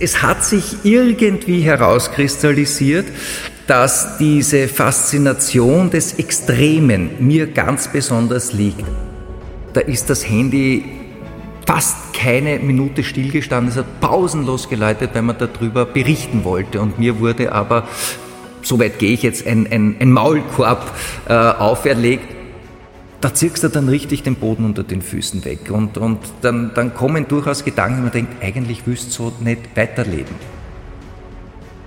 Es hat sich irgendwie herauskristallisiert, dass diese Faszination des Extremen mir ganz besonders liegt. Da ist das Handy fast keine Minute stillgestanden, es hat pausenlos geläutet, weil man darüber berichten wollte. Und mir wurde aber, so weit gehe ich jetzt, ein, ein, ein Maulkorb äh, auferlegt. Da zirkst du dann richtig den Boden unter den Füßen weg. Und, und dann, dann kommen durchaus Gedanken, man denkt, eigentlich wüsst so nicht weiterleben.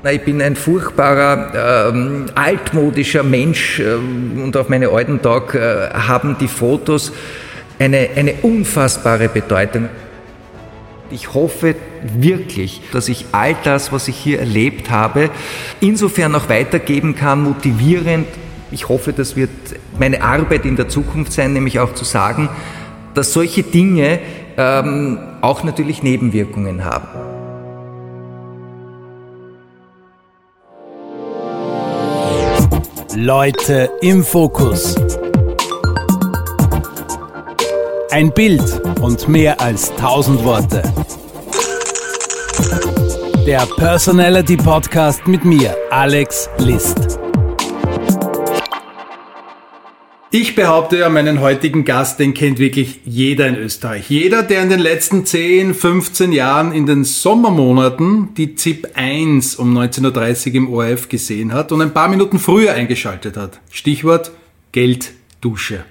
Ich bin ein furchtbarer, ähm, altmodischer Mensch ähm, und auf meine alten Tag äh, haben die Fotos eine, eine unfassbare Bedeutung. Ich hoffe wirklich, dass ich all das, was ich hier erlebt habe, insofern auch weitergeben kann, motivierend. Ich hoffe, das wird meine Arbeit in der Zukunft sein, nämlich auch zu sagen, dass solche Dinge ähm, auch natürlich Nebenwirkungen haben. Leute im Fokus. Ein Bild und mehr als tausend Worte. Der Personality Podcast mit mir, Alex List. Ich behaupte ja, meinen heutigen Gast, den kennt wirklich jeder in Österreich. Jeder, der in den letzten 10, 15 Jahren in den Sommermonaten die ZIP 1 um 19.30 Uhr im ORF gesehen hat und ein paar Minuten früher eingeschaltet hat. Stichwort Gelddusche.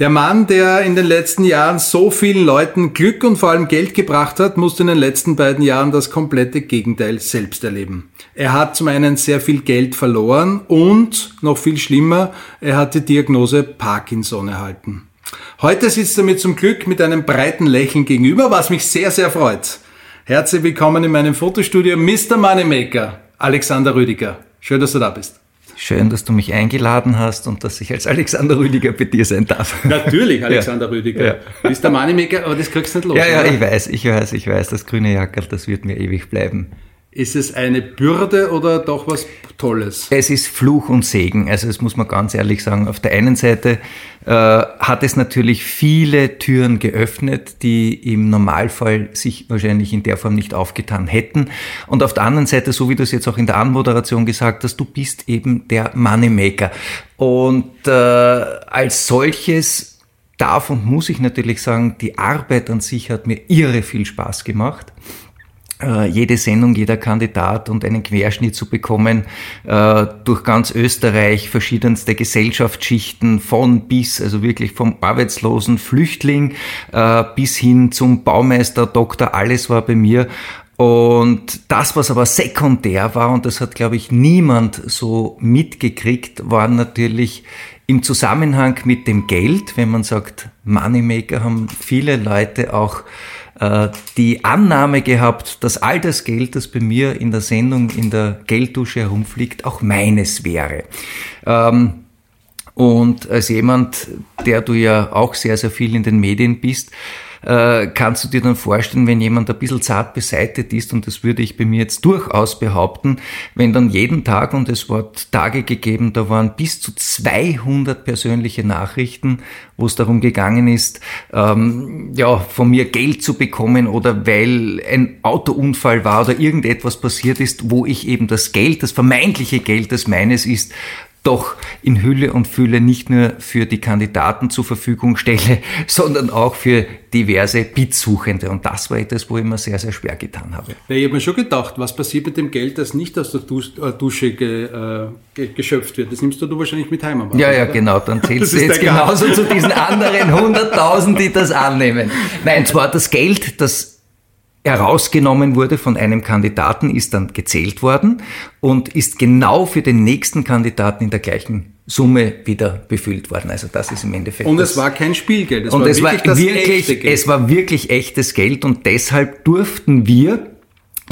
Der Mann, der in den letzten Jahren so vielen Leuten Glück und vor allem Geld gebracht hat, musste in den letzten beiden Jahren das komplette Gegenteil selbst erleben. Er hat zum einen sehr viel Geld verloren und, noch viel schlimmer, er hat die Diagnose Parkinson erhalten. Heute sitzt er mir zum Glück mit einem breiten Lächeln gegenüber, was mich sehr, sehr freut. Herzlich willkommen in meinem Fotostudio, Mr. Moneymaker, Alexander Rüdiger. Schön, dass du da bist. Schön, dass du mich eingeladen hast und dass ich als Alexander Rüdiger bei dir sein darf. Natürlich, Alexander ja. Rüdiger. Ja. Du bist der Moneymaker, aber das kriegst du nicht los. Ja, ja, oder? ich weiß, ich weiß, ich weiß, das grüne Jackerl, das wird mir ewig bleiben. Ist es eine Bürde oder doch was Tolles? Es ist Fluch und Segen. Also das muss man ganz ehrlich sagen. Auf der einen Seite äh, hat es natürlich viele Türen geöffnet, die im Normalfall sich wahrscheinlich in der Form nicht aufgetan hätten. Und auf der anderen Seite, so wie du es jetzt auch in der Anmoderation gesagt hast, du bist eben der Moneymaker. Und äh, als solches darf und muss ich natürlich sagen, die Arbeit an sich hat mir irre viel Spaß gemacht jede Sendung, jeder Kandidat und einen Querschnitt zu bekommen äh, durch ganz Österreich, verschiedenste Gesellschaftsschichten von bis, also wirklich vom arbeitslosen Flüchtling äh, bis hin zum Baumeister, Doktor, alles war bei mir. Und das, was aber sekundär war, und das hat, glaube ich, niemand so mitgekriegt, war natürlich im Zusammenhang mit dem Geld, wenn man sagt Moneymaker, haben viele Leute auch äh, die Annahme gehabt, dass all das Geld, das bei mir in der Sendung in der Gelddusche herumfliegt, auch meines wäre. Ähm, und als jemand, der du ja auch sehr, sehr viel in den Medien bist, äh, kannst du dir dann vorstellen, wenn jemand ein bisschen zart beseitet ist, und das würde ich bei mir jetzt durchaus behaupten, wenn dann jeden Tag, und es war Tage gegeben, da waren bis zu 200 persönliche Nachrichten, wo es darum gegangen ist, ähm, ja, von mir Geld zu bekommen oder weil ein Autounfall war oder irgendetwas passiert ist, wo ich eben das Geld, das vermeintliche Geld, das meines ist, doch in Hülle und Fülle nicht nur für die Kandidaten zur Verfügung stelle, sondern auch für diverse Bitsuchende. Und das war etwas, wo ich mir sehr, sehr schwer getan habe. Ja, ich habe mir schon gedacht, was passiert mit dem Geld, das nicht aus der äh, Dusche ge, äh, geschöpft wird? Das nimmst du, du wahrscheinlich mit heim. Ja, ja, oder? genau. Dann zählst du jetzt genauso zu diesen anderen 100.000, die das annehmen. Nein, zwar das Geld, das herausgenommen wurde von einem Kandidaten, ist dann gezählt worden und ist genau für den nächsten Kandidaten in der gleichen Summe wieder befüllt worden. Also das ist im Endeffekt. Und es war kein Spielgeld. Es und war es wirklich war wirklich, es war wirklich echtes Geld und deshalb durften wir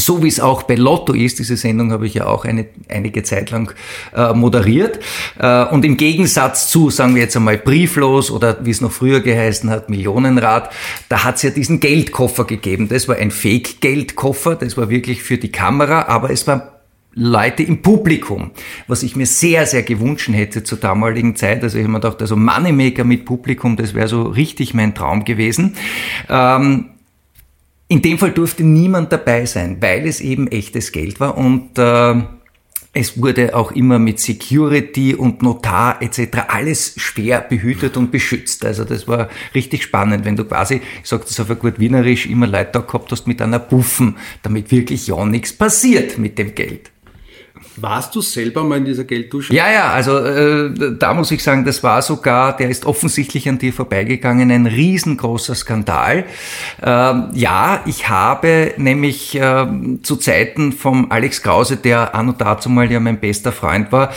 so wie es auch bei Lotto ist, diese Sendung habe ich ja auch eine, einige Zeit lang äh, moderiert. Äh, und im Gegensatz zu, sagen wir jetzt einmal, Brieflos oder wie es noch früher geheißen hat, Millionenrad, da hat es ja diesen Geldkoffer gegeben. Das war ein Fake-Geldkoffer, das war wirklich für die Kamera, aber es war Leute im Publikum, was ich mir sehr, sehr gewünscht hätte zur damaligen Zeit. Also ich habe mir gedacht, also Moneymaker mit Publikum, das wäre so richtig mein Traum gewesen. Ähm, in dem Fall durfte niemand dabei sein, weil es eben echtes Geld war und äh, es wurde auch immer mit Security und Notar etc. alles schwer behütet und beschützt. Also das war richtig spannend, wenn du quasi, ich sage das auf ein gut Wienerisch, immer Leute gehabt hast mit einer Buffen, damit wirklich ja nichts passiert mit dem Geld. Warst du selber mal in dieser Gelddusche? Ja, ja, also äh, da muss ich sagen, das war sogar, der ist offensichtlich an dir vorbeigegangen, ein riesengroßer Skandal. Ähm, ja, ich habe nämlich äh, zu Zeiten vom Alex Krause, der an und dazu mal ja mein bester Freund war,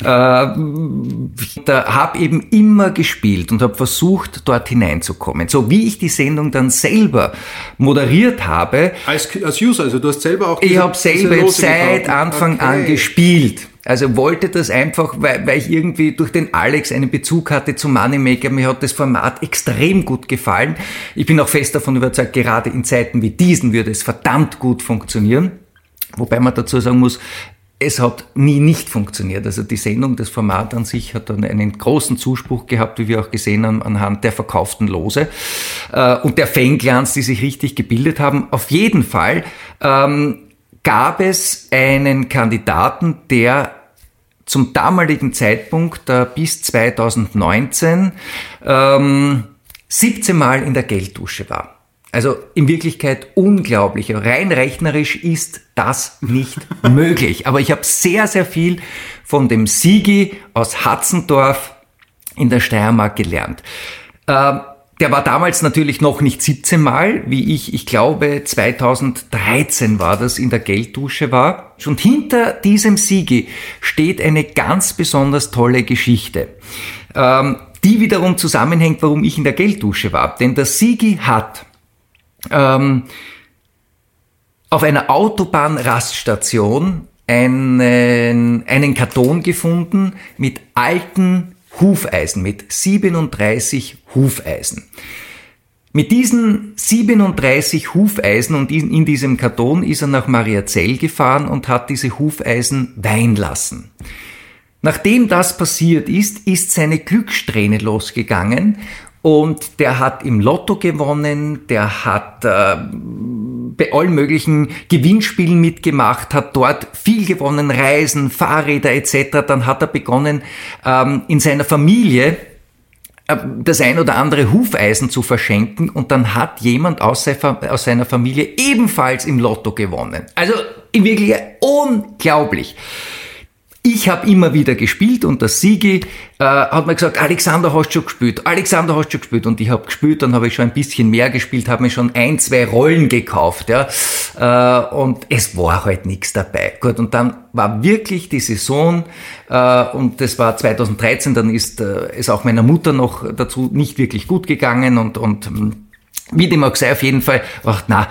äh, da habe eben immer gespielt und habe versucht, dort hineinzukommen. So wie ich die Sendung dann selber moderiert habe. Als, als User, also du hast selber auch diese, Ich habe selber seit Anfang okay. an gespielt gespielt. Also wollte das einfach, weil, weil ich irgendwie durch den Alex einen Bezug hatte zu Moneymaker. Mir hat das Format extrem gut gefallen. Ich bin auch fest davon überzeugt, gerade in Zeiten wie diesen würde es verdammt gut funktionieren. Wobei man dazu sagen muss, es hat nie nicht funktioniert. Also die Sendung, das Format an sich hat dann einen großen Zuspruch gehabt, wie wir auch gesehen haben, anhand der verkauften Lose äh, und der Fanglands, die sich richtig gebildet haben. Auf jeden Fall ähm, gab es einen Kandidaten, der zum damaligen Zeitpunkt äh, bis 2019 ähm, 17 Mal in der Gelddusche war. Also in Wirklichkeit unglaublich. Rein rechnerisch ist das nicht möglich. Aber ich habe sehr, sehr viel von dem Sigi aus Hatzendorf in der Steiermark gelernt. Ähm, der war damals natürlich noch nicht 17 Mal, wie ich, ich glaube 2013 war das, in der Gelddusche war. Und hinter diesem Siegi steht eine ganz besonders tolle Geschichte, ähm, die wiederum zusammenhängt, warum ich in der Gelddusche war. Denn der Sigi hat ähm, auf einer Autobahnraststation einen, einen Karton gefunden mit alten Hufeisen, mit 37 Hufeisen. Mit diesen 37 Hufeisen und in diesem Karton ist er nach Mariazell gefahren und hat diese Hufeisen weihen lassen. Nachdem das passiert ist, ist seine Glückssträhne losgegangen und der hat im Lotto gewonnen, der hat äh, bei allen möglichen Gewinnspielen mitgemacht, hat dort viel gewonnen, Reisen, Fahrräder etc. Dann hat er begonnen, ähm, in seiner Familie äh, das ein oder andere Hufeisen zu verschenken und dann hat jemand aus seiner Familie ebenfalls im Lotto gewonnen. Also in Wirklichkeit unglaublich. Ich habe immer wieder gespielt und der Sigi äh, hat mir gesagt, Alexander hast schon gespielt, Alexander hast schon gespielt und ich habe gespielt, dann habe ich schon ein bisschen mehr gespielt, habe mir schon ein, zwei Rollen gekauft, ja, äh, und es war halt nichts dabei. Gut, und dann war wirklich die Saison äh, und das war 2013, dann ist äh, es auch meiner Mutter noch dazu nicht wirklich gut gegangen und, und wie dem auch sei, auf jeden Fall, ach, na,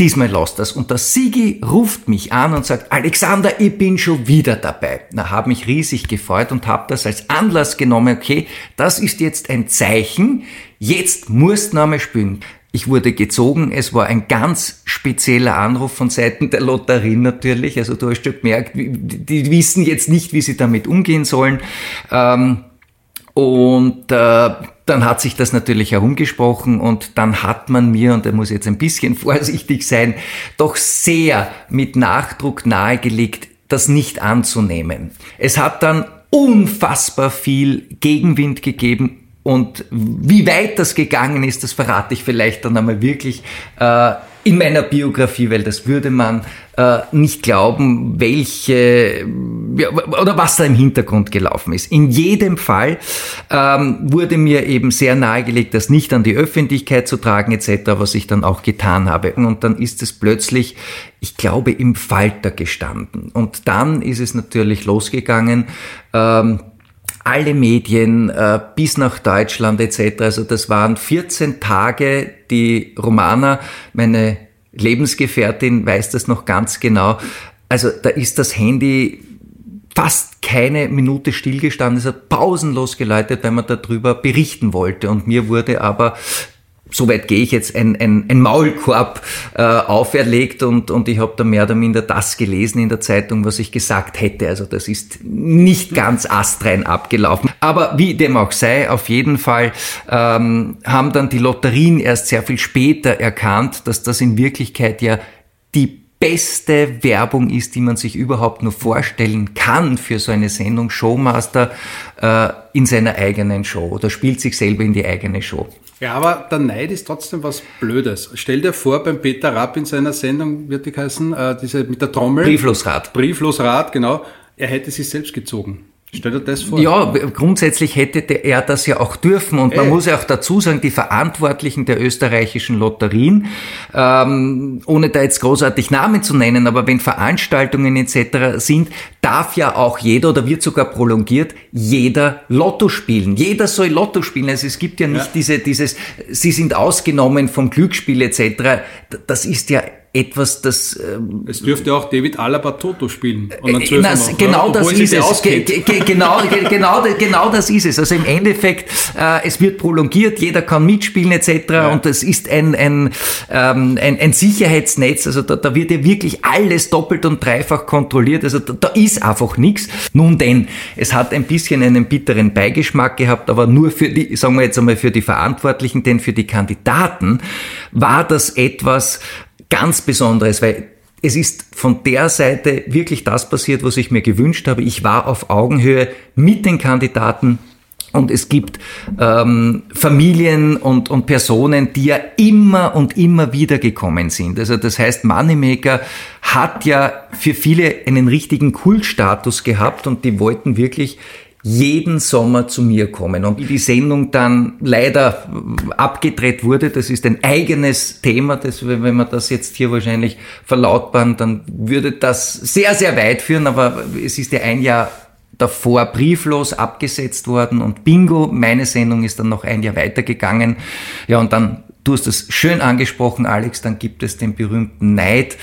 diesmal lasst das. Und der Sigi ruft mich an und sagt, Alexander, ich bin schon wieder dabei. Na, habe mich riesig gefreut und habe das als Anlass genommen, okay, das ist jetzt ein Zeichen, jetzt musst du nochmal spielen. Ich wurde gezogen, es war ein ganz spezieller Anruf von Seiten der Lotterie natürlich. Also du hast schon gemerkt, die wissen jetzt nicht, wie sie damit umgehen sollen. Ähm, und äh, dann hat sich das natürlich herumgesprochen und dann hat man mir, und da muss jetzt ein bisschen vorsichtig sein, doch sehr mit Nachdruck nahegelegt, das nicht anzunehmen. Es hat dann unfassbar viel Gegenwind gegeben und wie weit das gegangen ist, das verrate ich vielleicht dann einmal wirklich äh, in meiner Biografie, weil das würde man äh, nicht glauben, welche ja, oder was da im Hintergrund gelaufen ist. In jedem Fall ähm, wurde mir eben sehr nahegelegt, das nicht an die Öffentlichkeit zu tragen etc., was ich dann auch getan habe. Und dann ist es plötzlich, ich glaube, im Falter gestanden. Und dann ist es natürlich losgegangen. Ähm, alle Medien äh, bis nach Deutschland etc. Also das waren 14 Tage, die Romana, meine Lebensgefährtin, weiß das noch ganz genau. Also da ist das Handy fast keine Minute stillgestanden, es hat pausenlos geläutet, weil man darüber berichten wollte. Und mir wurde aber soweit gehe ich jetzt, ein, ein, ein Maulkorb äh, auferlegt und, und ich habe da mehr oder minder das gelesen in der Zeitung, was ich gesagt hätte. Also das ist nicht ganz astrein abgelaufen. Aber wie dem auch sei, auf jeden Fall ähm, haben dann die Lotterien erst sehr viel später erkannt, dass das in Wirklichkeit ja die beste Werbung ist, die man sich überhaupt nur vorstellen kann für so eine Sendung Showmaster äh, in seiner eigenen Show oder spielt sich selber in die eigene Show. Ja, aber der Neid ist trotzdem was Blödes. Stell dir vor, beim Peter Rapp in seiner Sendung, wird die heißen, äh, diese mit der Trommel. Brieflosrad. Brieflosrad, genau. Er hätte sich selbst gezogen. Stell dir das vor. Ja, grundsätzlich hätte er das ja auch dürfen. Und man äh. muss ja auch dazu sagen, die Verantwortlichen der österreichischen Lotterien, ähm, ohne da jetzt großartig Namen zu nennen, aber wenn Veranstaltungen etc. sind, darf ja auch jeder oder wird sogar prolongiert, jeder Lotto spielen. Jeder soll Lotto spielen. Also es gibt ja nicht ja. diese, dieses, sie sind ausgenommen vom Glücksspiel etc. Das ist ja etwas, das... Ähm, es dürfte auch David Alaba Toto spielen. Und dann äh, na, genau ja, das ist es. Ge ge genau, ge genau, genau das ist es. Also im Endeffekt, äh, es wird prolongiert, jeder kann mitspielen etc. Ja. Und das ist ein, ein, ähm, ein, ein Sicherheitsnetz. Also da, da wird ja wirklich alles doppelt und dreifach kontrolliert. Also da, da ist einfach nichts. Nun denn, es hat ein bisschen einen bitteren Beigeschmack gehabt, aber nur für die, sagen wir jetzt einmal für die Verantwortlichen, denn für die Kandidaten war das etwas, ganz Besonderes, weil es ist von der Seite wirklich das passiert, was ich mir gewünscht habe. Ich war auf Augenhöhe mit den Kandidaten und es gibt ähm, Familien und, und Personen, die ja immer und immer wieder gekommen sind. Also das heißt, Moneymaker hat ja für viele einen richtigen Kultstatus gehabt und die wollten wirklich jeden Sommer zu mir kommen. Und wie die Sendung dann leider abgedreht wurde, das ist ein eigenes Thema, das, wenn man das jetzt hier wahrscheinlich verlautbaren, dann würde das sehr, sehr weit führen, aber es ist ja ein Jahr davor brieflos abgesetzt worden und bingo, meine Sendung ist dann noch ein Jahr weitergegangen. Ja, und dann Du hast es schön angesprochen, Alex, dann gibt es den berühmten Neid.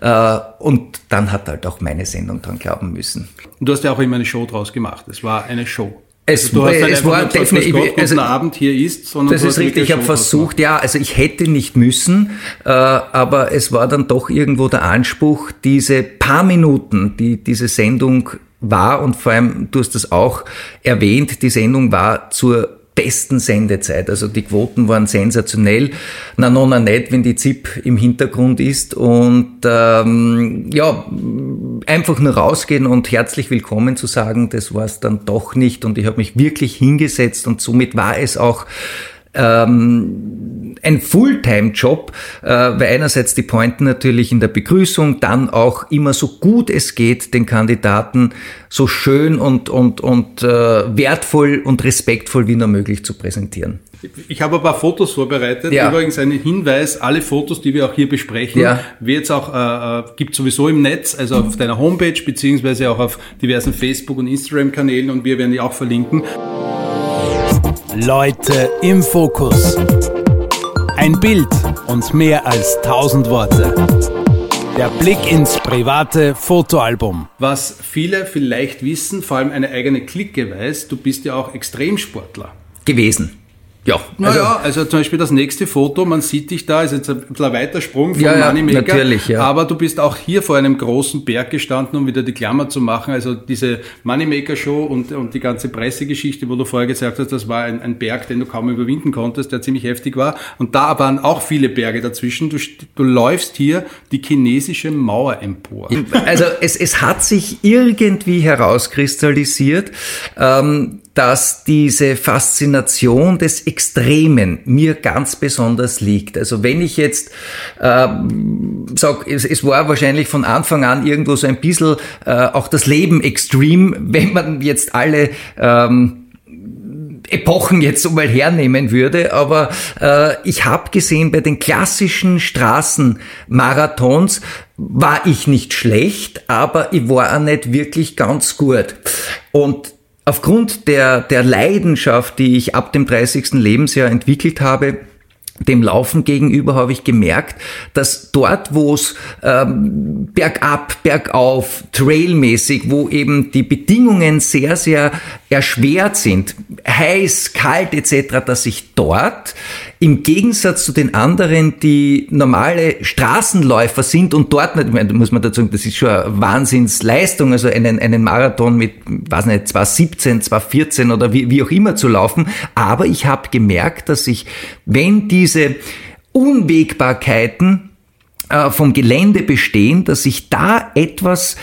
Äh, und dann hat halt auch meine Sendung dran glauben müssen. Und du hast ja auch immer eine Show draus gemacht. Es war eine Show. Es, also du hast es war definitiv, Gott, also, Abend hier ist, sondern das ist richtig. Ich habe versucht, ja, also ich hätte nicht müssen, äh, aber es war dann doch irgendwo der Anspruch, diese paar Minuten, die diese Sendung war und vor allem, du hast das auch erwähnt, die Sendung war zur besten Sendezeit. Also die Quoten waren sensationell. Na, no, na nicht, wenn die ZIP im Hintergrund ist. Und ähm, ja, einfach nur rausgehen und herzlich willkommen zu sagen, das war es dann doch nicht. Und ich habe mich wirklich hingesetzt und somit war es auch ähm, ein Fulltime-Job, äh, weil einerseits die Pointen natürlich in der Begrüßung, dann auch immer so gut es geht, den Kandidaten so schön und, und, und äh, wertvoll und respektvoll wie nur möglich zu präsentieren. Ich habe ein paar Fotos vorbereitet. Ja. Übrigens ein Hinweis, alle Fotos, die wir auch hier besprechen, ja. wird es auch, äh, äh, gibt sowieso im Netz, also auf deiner Homepage, beziehungsweise auch auf diversen Facebook- und Instagram-Kanälen und wir werden die auch verlinken. Leute im Fokus. Ein Bild und mehr als tausend Worte. Der Blick ins private Fotoalbum. Was viele vielleicht wissen, vor allem eine eigene Clique weiß, du bist ja auch Extremsportler. Gewesen. Ja. Naja, also, also zum Beispiel das nächste Foto, man sieht dich da, ist jetzt ein, ein weiter Sprung von ja, ja, Moneymaker. Natürlich, ja. Aber du bist auch hier vor einem großen Berg gestanden, um wieder die Klammer zu machen. Also diese Moneymaker-Show und, und die ganze Pressegeschichte, wo du vorher gesagt hast, das war ein, ein Berg, den du kaum überwinden konntest, der ziemlich heftig war. Und da waren auch viele Berge dazwischen. Du, du läufst hier die chinesische Mauer empor. Also es, es hat sich irgendwie herauskristallisiert, ähm, dass diese Faszination des Extremen mir ganz besonders liegt. Also wenn ich jetzt äh, sage, es, es, war wahrscheinlich von Anfang an irgendwo so ein bisschen äh, auch das Leben extrem, wenn man jetzt alle ähm, Epochen jetzt so mal hernehmen würde, aber äh, ich habe gesehen, bei den klassischen Straßenmarathons war ich nicht schlecht, aber ich war auch nicht wirklich ganz gut. Und Aufgrund der, der Leidenschaft, die ich ab dem 30. Lebensjahr entwickelt habe, dem Laufen gegenüber habe ich gemerkt, dass dort, wo es ähm, bergab, bergauf, trailmäßig, wo eben die Bedingungen sehr, sehr erschwert sind, heiß, kalt etc., dass ich dort im Gegensatz zu den anderen, die normale Straßenläufer sind und dort, ich meine, muss man dazu sagen, das ist schon eine Wahnsinnsleistung, also einen, einen Marathon mit, weiß nicht, 2017, 2014 oder wie, wie auch immer zu laufen. Aber ich habe gemerkt, dass ich, wenn diese Unwägbarkeiten äh, vom Gelände bestehen, dass ich da etwas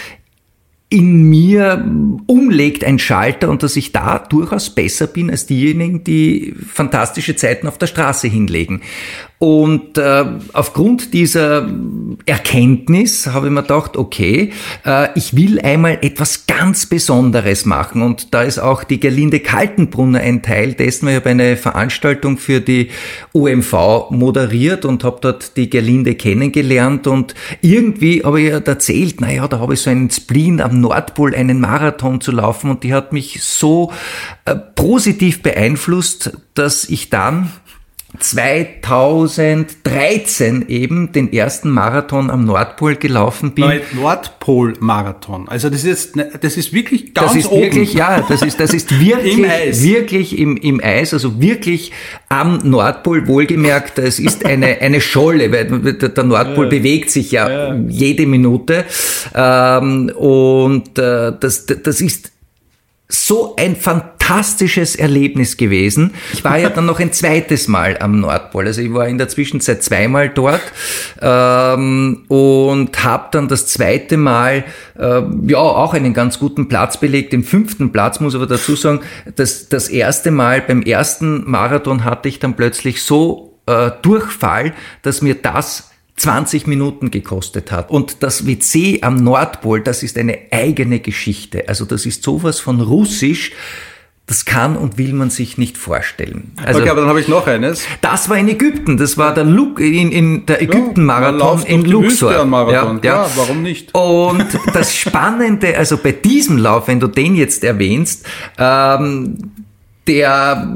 in mir umlegt ein Schalter und dass ich da durchaus besser bin als diejenigen, die fantastische Zeiten auf der Straße hinlegen. Und äh, aufgrund dieser Erkenntnis habe ich mir gedacht, okay, äh, ich will einmal etwas ganz Besonderes machen. Und da ist auch die Gerlinde Kaltenbrunner ein Teil dessen. Ich habe eine Veranstaltung für die OMV moderiert und habe dort die Gerlinde kennengelernt. Und irgendwie habe ich erzählt, naja, da habe ich so einen Spleen am Nordpol, einen Marathon zu laufen. Und die hat mich so äh, positiv beeinflusst, dass ich dann 2013 eben den ersten Marathon am Nordpol gelaufen bin. Nordpol-Marathon. Also das ist jetzt, ne, das ist wirklich ganz Das ist oben. wirklich, ja, das ist, das ist wirklich, Im Eis. wirklich im, im Eis, also wirklich am Nordpol, wohlgemerkt, es ist eine, eine Scholle, weil der Nordpol bewegt sich ja, jede Minute, ähm, und, äh, das, das ist so ein fantastisches Erlebnis gewesen. Ich war ja dann noch ein zweites Mal am Nordpol. Also ich war in der Zwischenzeit zweimal dort ähm, und habe dann das zweite Mal äh, ja auch einen ganz guten Platz belegt. Den fünften Platz muss aber dazu sagen, dass das erste Mal beim ersten Marathon hatte ich dann plötzlich so äh, Durchfall, dass mir das 20 Minuten gekostet hat. Und das WC am Nordpol, das ist eine eigene Geschichte. Also das ist sowas von russisch. Das kann und will man sich nicht vorstellen. Also, okay, aber dann habe ich noch eines. das war in Ägypten. Das war der, Lu in, in der Ägypten-Marathon läuft in Luxor. Marathon. Klar, warum nicht? Und das Spannende, also bei diesem Lauf, wenn du den jetzt erwähnst, ähm, der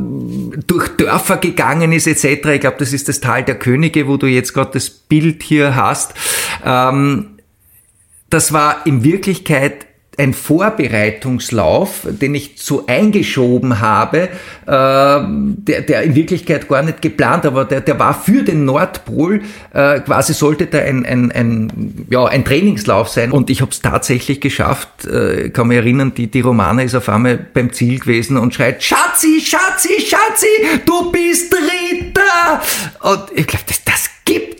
durch Dörfer gegangen ist etc. Ich glaube, das ist das Tal der Könige, wo du jetzt gerade das Bild hier hast. Ähm, das war in Wirklichkeit ein Vorbereitungslauf, den ich so eingeschoben habe, äh, der, der in Wirklichkeit gar nicht geplant, aber der, der war für den Nordpol, äh, quasi sollte da ein, ein, ein, ja, ein Trainingslauf sein. Und ich habe es tatsächlich geschafft, äh, kann mich erinnern, die, die Romana ist auf einmal beim Ziel gewesen und schreit, Schatzi, Schatzi, Schatzi, du bist Dritter! Und ich glaube, das,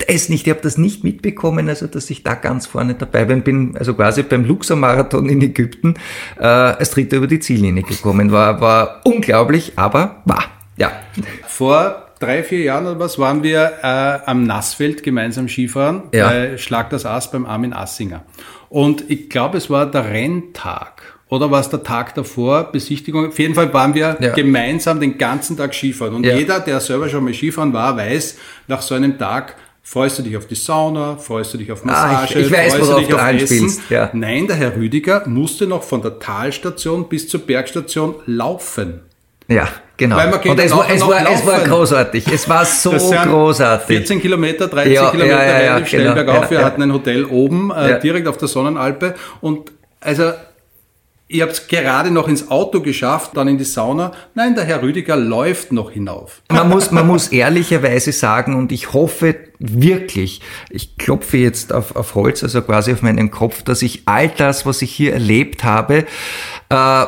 es nicht. Ich habe das nicht mitbekommen, also dass ich da ganz vorne dabei bin. Bin also quasi beim Luxor-Marathon in Ägypten äh, als Dritter über die Ziellinie gekommen. War, war unglaublich, aber war. Ja. Vor drei, vier Jahren oder was waren wir äh, am Nassfeld gemeinsam Skifahren Ja. bei Schlag das Ass beim Armin Assinger. Und ich glaube, es war der Renntag. Oder war es der Tag davor, Besichtigung? Auf jeden Fall waren wir Ja. gemeinsam den ganzen Tag Skifahren. Und Ja. jeder, der selber schon mal Skifahren war, weiß, nach so einem Tag freust du dich auf die Sauna, freust du dich auf Ah, Massage, ich- ich weiß, freust worauf dich du auf Essen. ja. Nein, der Herr Rüdiger musste noch von der Talstation bis zur Bergstation laufen. Ja, genau. Und es war, es, war, es war großartig. Es war so großartig. 14 Kilometer, 13 Ja, Kilometer ja, ja, relativ schnell genau, bergauf. Wir hatten ein Hotel oben, äh, direkt auf der Sonnenalpe. Und also, ich habe es gerade noch ins Auto geschafft, dann in die Sauna. Nein, der Herr Rüdiger läuft noch hinauf. Man muss, man muss ehrlicherweise sagen, und ich hoffe wirklich, ich klopfe jetzt auf, auf Holz, also quasi auf meinen Kopf, dass ich all das, was ich hier erlebt habe, äh,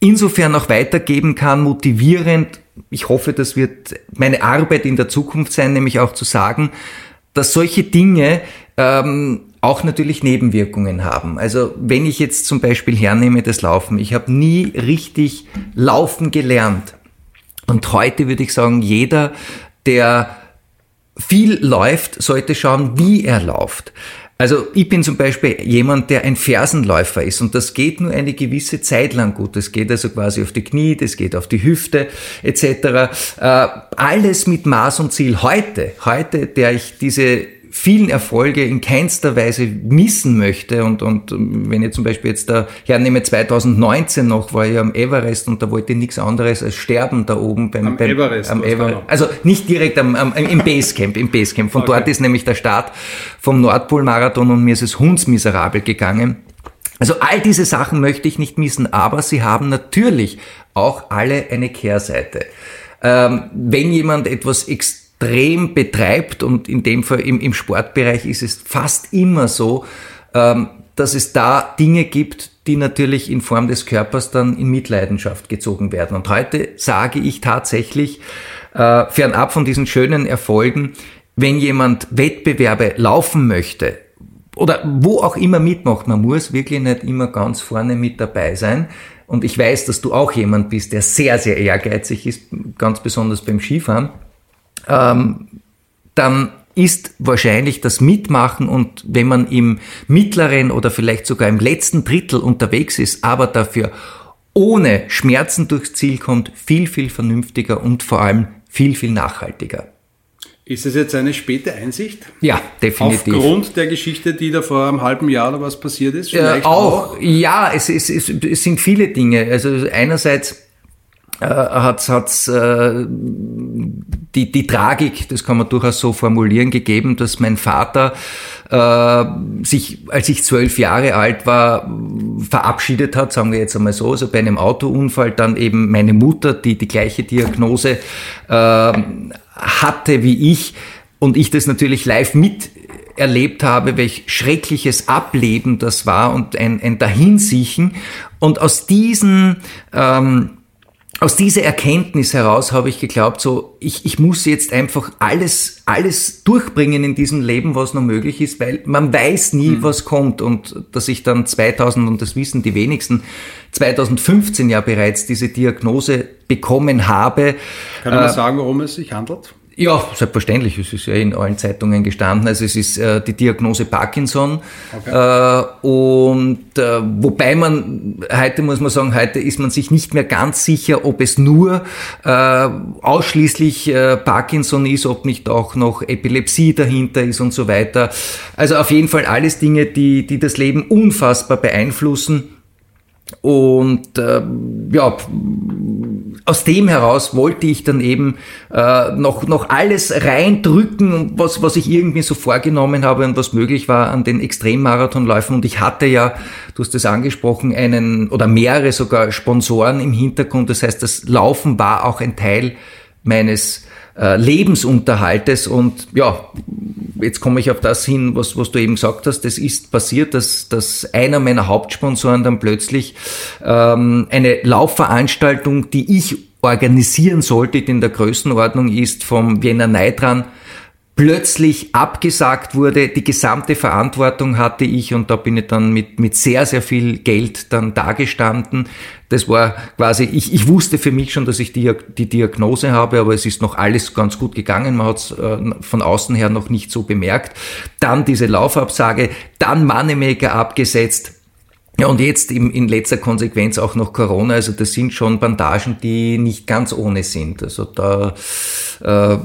insofern auch weitergeben kann, motivierend. Ich hoffe, das wird meine Arbeit in der Zukunft sein, nämlich auch zu sagen, dass solche Dinge ähm, auch natürlich Nebenwirkungen haben. Also wenn ich jetzt zum Beispiel hernehme das Laufen, ich habe nie richtig laufen gelernt. Und heute würde ich sagen, jeder, der viel läuft, sollte schauen, wie er läuft. Also ich bin zum Beispiel jemand, der ein Fersenläufer ist und das geht nur eine gewisse Zeit lang gut. Das geht also quasi auf die Knie, das geht auf die Hüfte etc. Äh, alles mit Maß und Ziel. Heute, heute, der ich diese vielen Erfolge in keinster Weise missen möchte und, und wenn ich zum Beispiel jetzt da hernehme 2019 noch, war ich am Everest und da wollte ich nichts anderes als sterben da oben beim, Am beim Everest am Everest. Also nicht direkt am, am, im Basecamp, im Basecamp. Von Okay. dort ist nämlich der Start vom Nordpol-Marathon und mir ist es hundsmiserabel gegangen. Also all diese Sachen möchte ich nicht missen, aber sie haben natürlich auch alle eine Kehrseite. Ähm, wenn jemand etwas extrem extrem betreibt und in dem Fall im, im Sportbereich ist es fast immer so, ähm, dass es da Dinge gibt, die natürlich in Form des Körpers dann in Mitleidenschaft gezogen werden. Und heute sage ich tatsächlich, äh, fernab von diesen schönen Erfolgen, wenn jemand Wettbewerbe laufen möchte oder wo auch immer mitmacht, man muss wirklich nicht immer ganz vorne mit dabei sein. Und ich weiß, dass du auch jemand bist, der sehr, sehr ehrgeizig ist, ganz besonders beim Skifahren. Ähm, dann ist wahrscheinlich das Mitmachen und wenn man im mittleren oder vielleicht sogar im letzten Drittel unterwegs ist, aber dafür ohne Schmerzen durchs Ziel kommt, viel, viel vernünftiger und vor allem viel, viel nachhaltiger. Ist es jetzt eine späte Einsicht? Ja, definitiv. Aufgrund der Geschichte, die da vor einem halben Jahr oder was passiert ist? Vielleicht äh, auch, auch, ja, es, es, es, es sind viele Dinge. Also einerseits äh, hat es äh, die, die Tragik, das kann man durchaus so formulieren, gegeben, dass mein Vater äh, sich, als ich zwölf Jahre alt war, verabschiedet hat, sagen wir jetzt einmal so, also bei einem Autounfall dann eben meine Mutter, die die gleiche Diagnose äh, hatte wie ich und ich das natürlich live mit erlebt habe, welch schreckliches Ableben das war und ein, ein Dahinsiechen. Und aus diesen ähm, aus dieser Erkenntnis heraus habe ich geglaubt, so, ich, ich muss jetzt einfach alles, alles durchbringen in diesem Leben, was noch möglich ist, weil man weiß nie, mhm. was kommt. Und dass ich dann 2000, und das wissen die wenigsten, 2015 ja bereits diese Diagnose bekommen habe. Kann man äh, sagen, worum es sich handelt? Ja, selbstverständlich. Es ist ja in allen Zeitungen gestanden. Also es ist äh, die Diagnose Parkinson. Okay. Äh, und äh, wobei man, heute muss man sagen, heute ist man sich nicht mehr ganz sicher, ob es nur äh, ausschließlich äh, Parkinson ist, ob nicht auch noch Epilepsie dahinter ist und so weiter. Also auf jeden Fall alles Dinge, die, die das Leben unfassbar beeinflussen. Und äh, ja, aus dem heraus wollte ich dann eben äh, noch, noch alles reindrücken, was, was ich irgendwie so vorgenommen habe und was möglich war an den Extremmarathonläufen. Und ich hatte ja, du hast es angesprochen, einen oder mehrere sogar Sponsoren im Hintergrund. Das heißt, das Laufen war auch ein Teil meines äh, Lebensunterhaltes. Und ja, jetzt komme ich auf das hin, was, was du eben gesagt hast. Das ist passiert, dass, dass einer meiner Hauptsponsoren dann plötzlich ähm, eine Laufveranstaltung, die ich organisieren sollte, die in der Größenordnung ist, vom Wiener Neidran, plötzlich abgesagt wurde. Die gesamte Verantwortung hatte ich und da bin ich dann mit, mit sehr, sehr viel Geld dann dagestanden. Das war quasi, ich, ich wusste für mich schon, dass ich die, die Diagnose habe, aber es ist noch alles ganz gut gegangen. Man hat es äh, von außen her noch nicht so bemerkt. Dann diese Laufabsage, dann Moneymaker abgesetzt. Ja, und jetzt in, in letzter Konsequenz auch noch Corona. Also das sind schon Bandagen, die nicht ganz ohne sind. Also da äh,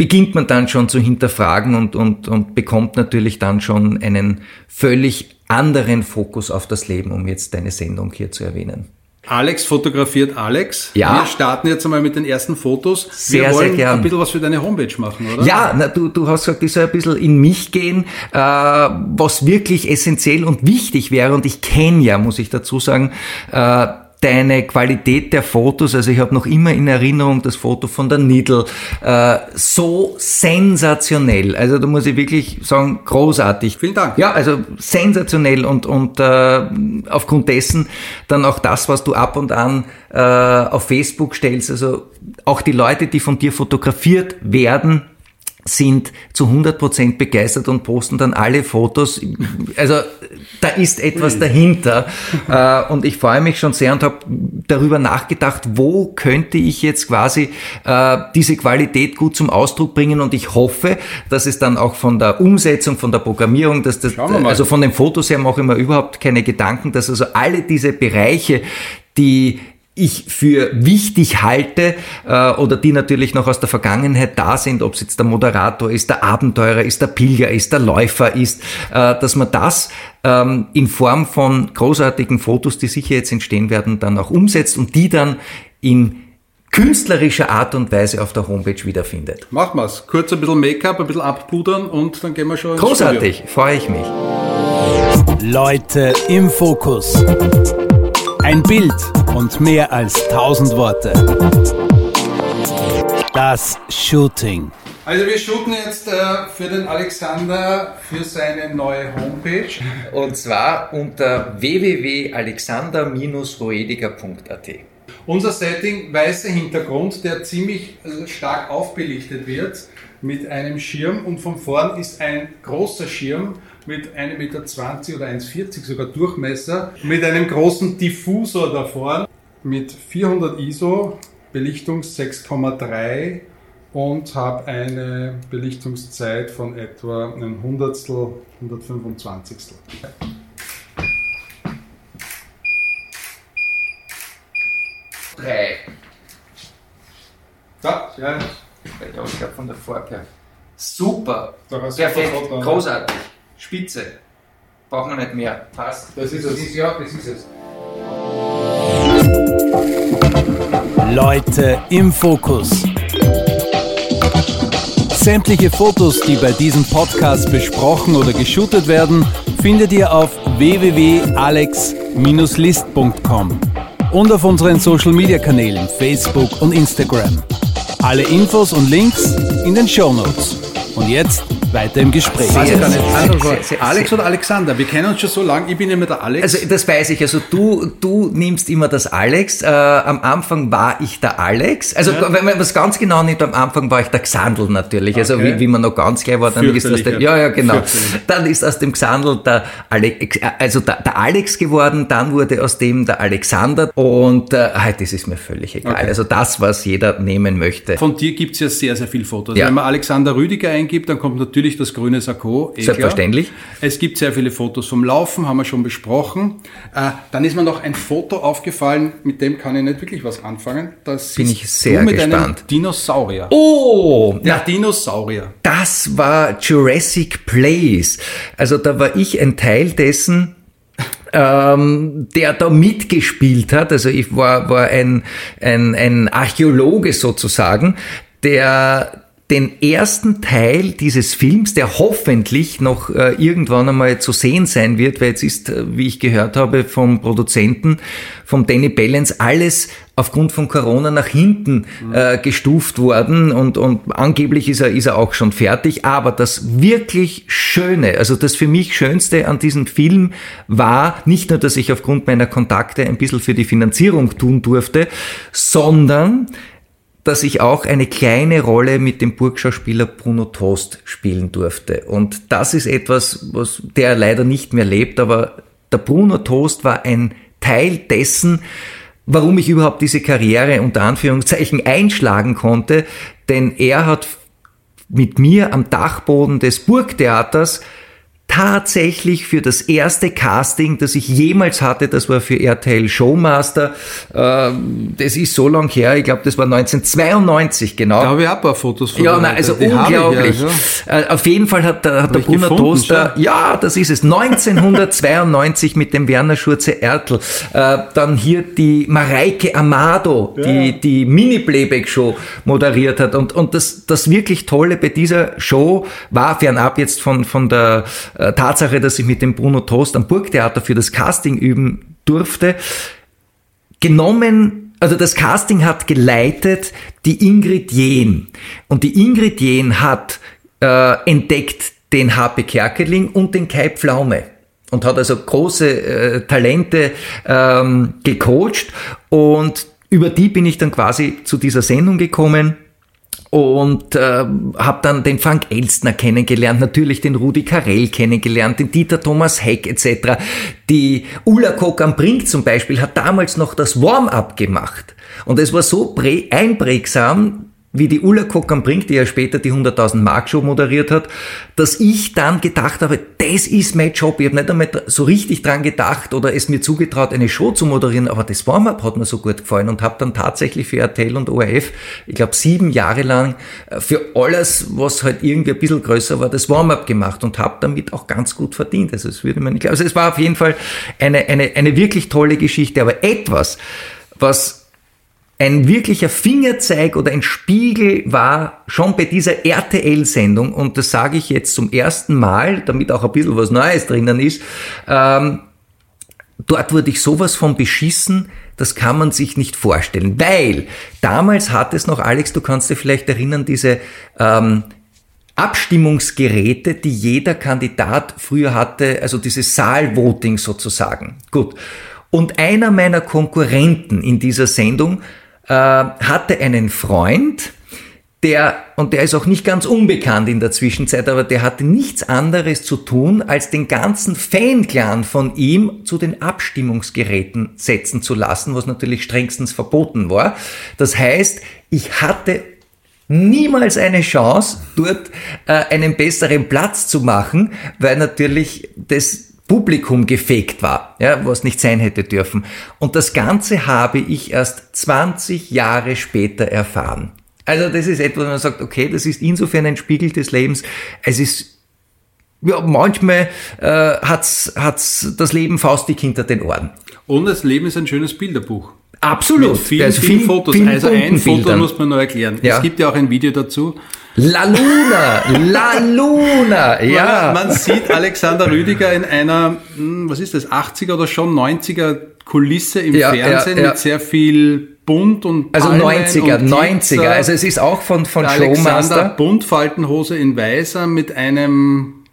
beginnt man dann schon zu hinterfragen und, und, und bekommt natürlich dann schon einen völlig anderen Fokus auf das Leben, um jetzt deine Sendung hier zu erwähnen. Alex fotografiert Alex. Ja. Wir starten jetzt einmal mit den ersten Fotos. Sehr, Wir wollen sehr gern. ein bisschen was für deine Homepage machen, oder? Ja, na, du, du hast gesagt, ich soll ein bisschen in mich gehen, äh, was wirklich essentiell und wichtig wäre. Und ich kenne ja, muss ich dazu sagen, äh, deine Qualität der Fotos, also ich habe noch immer in Erinnerung das Foto von der Nidl, äh, so sensationell. Also da muss ich wirklich sagen, großartig. Vielen Dank. Ja, also sensationell und, und äh, aufgrund dessen dann auch das, was du ab und an äh, auf Facebook stellst, also auch die Leute, die von dir fotografiert werden, sind zu 100% begeistert und posten dann alle Fotos. Also da ist etwas dahinter. Äh, und ich freue mich schon sehr und habe darüber nachgedacht, wo könnte ich jetzt quasi äh, diese Qualität gut zum Ausdruck bringen. Und ich hoffe, dass es dann auch von der Umsetzung, von der Programmierung, dass das, also von den Fotos her mache ich mir überhaupt keine Gedanken, dass also alle diese Bereiche, die ich für wichtig halte äh, oder die natürlich noch aus der Vergangenheit da sind, ob es jetzt der Moderator ist, der Abenteurer ist, der Pilger ist, der Läufer ist, äh, dass man das ähm, in Form von großartigen Fotos, die sicher jetzt entstehen werden, dann auch umsetzt und die dann in künstlerischer Art und Weise auf der Homepage wiederfindet. Machen wir's. Kurz ein bisschen Make-up, ein bisschen abpudern und dann gehen wir schon ins Großartig, freue ich mich. Leute im Fokus. Ein Bild und mehr als tausend Worte. Das Shooting. Also wir shooten jetzt äh, für den Alexander für seine neue Homepage. Und zwar unter www.alexander-roediger.at. Unser Setting, weißer Hintergrund, der ziemlich äh, stark aufbelichtet wird mit einem Schirm und von vorn ist ein großer Schirm mit 1,20 Meter oder 1,40 sogar Durchmesser mit einem großen Diffusor da vorne mit 400 ISO, Belichtung 6,3 und habe eine Belichtungszeit von etwa ein Hundertstel, 125. Drei. Ja, ja. Ich glaube von der Farbe her. Super. Da Perfekt. Großartig. Spitze. Braucht man nicht mehr. Passt. Das ist es. ja, das ist es. Leute im Fokus. Sämtliche Fotos, die bei diesem Podcast besprochen oder geshootet werden, findet ihr auf www.alex-list.com und auf unseren Social Media Kanälen Facebook und Instagram. Alle Infos und Links in den Show Notes. Und jetzt weiter im Gespräch. Also, sehr, sehr, Alex oder Alexander? Wir kennen uns schon so lange. Ich bin immer der Alex. Also das weiß ich. Also du, du nimmst immer das Alex. Äh, am Anfang war ich der Alex. Also wenn man was ganz genau nimmt, am Anfang war ich der Xandl natürlich. Also Okay. wie, wie man noch ganz klein war, dann ist das der, Fürchterlich, ja, ja, genau. Dann ist aus dem Xandl der Alex, also der, der Alex geworden, dann wurde aus dem der Alexander und äh, halt, das ist mir völlig egal. Okay. Also das, was jeder nehmen möchte. Von dir gibt es ja sehr, sehr viele Fotos. Ja. Wenn man Alexander Rüdiger eingibt, dann kommt natürlich das grüne Sakko. Eh Selbstverständlich. Klar. Es gibt sehr viele Fotos vom Laufen, haben wir schon besprochen. Äh, dann ist mir noch ein Foto aufgefallen, mit dem kann ich nicht wirklich was anfangen. Das Bin ich sehr mit gespannt. einem Dinosaurier. Oh, Der Dinosaurier. das war Jurassic Place. Also da war ich ein Teil dessen, ähm, der da mitgespielt hat. Also ich war, war ein, ein, ein Archäologe sozusagen, der den ersten Teil dieses Films, der hoffentlich noch äh, irgendwann einmal zu sehen sein wird, weil jetzt ist, äh, wie ich gehört habe vom Produzenten, vom Danny Bellens, alles aufgrund von Corona nach hinten äh, gestuft worden und, und angeblich ist er, ist er auch schon fertig. Aber das wirklich Schöne, also das für mich Schönste an diesem Film war nicht nur, dass ich aufgrund meiner Kontakte ein bisschen für die Finanzierung tun durfte, sondern dass ich auch eine kleine Rolle mit dem Burgschauspieler Bruno Toast spielen durfte. Und das ist etwas, was der leider nicht mehr lebt, aber der Bruno Toast war ein Teil dessen, warum ich überhaupt diese Karriere unter Anführungszeichen einschlagen konnte, denn er hat mit mir am Dachboden des Burgtheaters tatsächlich für das erste Casting, das ich jemals hatte, das war für RTL Showmaster, ähm, das ist so lang her, ich glaube, das war 1992 genau. Da habe ich auch ein paar Fotos von Ja, nein, also Die unglaublich. ja, ja. Äh, Auf jeden Fall hat, der- hat der ich Brunner Toaster, ja, das ist es, 1992 mit dem Werner Schurze Ertl. Äh, dann hier die Mareike Amado, die die Mini-Playback-Show moderiert hat. Und, und das, das wirklich Tolle bei dieser Show war, fernab jetzt von, von der äh, Tatsache, dass ich mit dem Bruno Toast am Burgtheater für das Casting üben durfte, genommen, also das Casting hat geleitet die Ingrid Jehn. Und die Ingrid Jehn hat äh, entdeckt den HP Kerkeling und den Kai Pflaume. Und hat also große äh, Talente ähm, gecoacht. Und über die bin ich dann quasi zu dieser Sendung gekommen und äh, habe dann den Frank Elstner kennengelernt, natürlich den Rudi Carell kennengelernt, den Dieter Thomas Heck etc. Die Ulla Kock am Brink zum Beispiel hat damals noch das Warm-up gemacht und es war so prä- einprägsam, wie die Ulla Kock am Brink, die ja später die 100.000 Mark Show moderiert hat, dass ich dann gedacht habe, das ist mein Job. Ich habe nicht einmal so richtig dran gedacht oder es mir zugetraut, eine Show zu moderieren, aber das Warm-up hat mir so gut gefallen und habe dann tatsächlich für RTL und ORF, ich glaube sieben Jahre lang, äh, für alles, was halt irgendwie ein bisschen größer war, das Warm-up gemacht und habe damit auch ganz gut verdient. Also es würde man nicht, also es war auf jeden Fall eine, eine, eine wirklich tolle Geschichte, aber etwas, was ein wirklicher Fingerzeig oder ein Spiegel war schon bei dieser RTL-Sendung, und das sage ich jetzt zum ersten Mal, damit auch ein bisschen was Neues drinnen ist, ähm, dort wurde ich sowas von beschissen, das kann man sich nicht vorstellen, weil damals hat es noch, Alex, du kannst dir vielleicht erinnern, diese ähm, Abstimmungsgeräte, die jeder Kandidat früher hatte, also dieses Saalvoting sozusagen. Gut. Und einer meiner Konkurrenten in dieser Sendung hatte einen Freund, der, und der ist auch nicht ganz unbekannt in der Zwischenzeit, aber der hatte nichts anderes zu tun, als den ganzen Fanclan von ihm zu den Abstimmungsgeräten setzen zu lassen, was natürlich strengstens verboten war. Das heißt, ich hatte niemals eine Chance, dort äh, einen besseren Platz zu machen, weil natürlich das Publikum gefegt war, ja, was nicht sein hätte dürfen. Und das Ganze habe ich erst 20 Jahre später erfahren. Also das ist etwas, wo man sagt, okay, das ist insofern ein Spiegel des Lebens. Es ist ja, manchmal äh, hat's hat's das Leben faustig hinter den Ohren. Und das Leben ist ein schönes Bilderbuch. Absolut. Mit vielen, also vielen Fotos. Vielen also ein Foto Bildern. muss man noch erklären. Ja. Es gibt ja auch ein Video dazu. La Luna, La Luna, ja. Man, man, sieht Alexander Rüdiger in einer, hm, was ist das, 80er oder schon 90er Kulisse im ja, Fernsehen ja, mit sehr viel bunt und Also 90er, und 90er. Also es ist auch von, von Showmaster. Alexander Buntfaltenhose in Weißer mit einem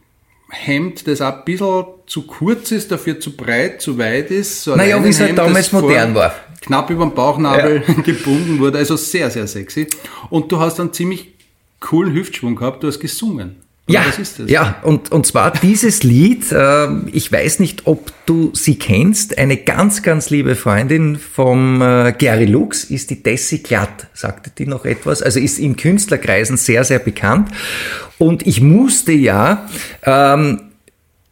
Hemd, das auch ein bisschen zu kurz ist, dafür zu breit, zu weit ist. So naja, wie es halt damals modern war. Knapp über den Bauchnabel ja. gebunden wurde, also sehr, sehr sexy. Und du hast einen ziemlich coolen Hüftschwung gehabt, du hast gesungen. Ja, was ist das? ja, und, und zwar dieses Lied, äh, ich weiß nicht, ob du sie kennst, eine ganz, ganz liebe Freundin vom äh, Gary Lux ist die Tessie Glatt, sagte die noch etwas, also ist in Künstlerkreisen sehr, sehr bekannt und ich musste ja ähm,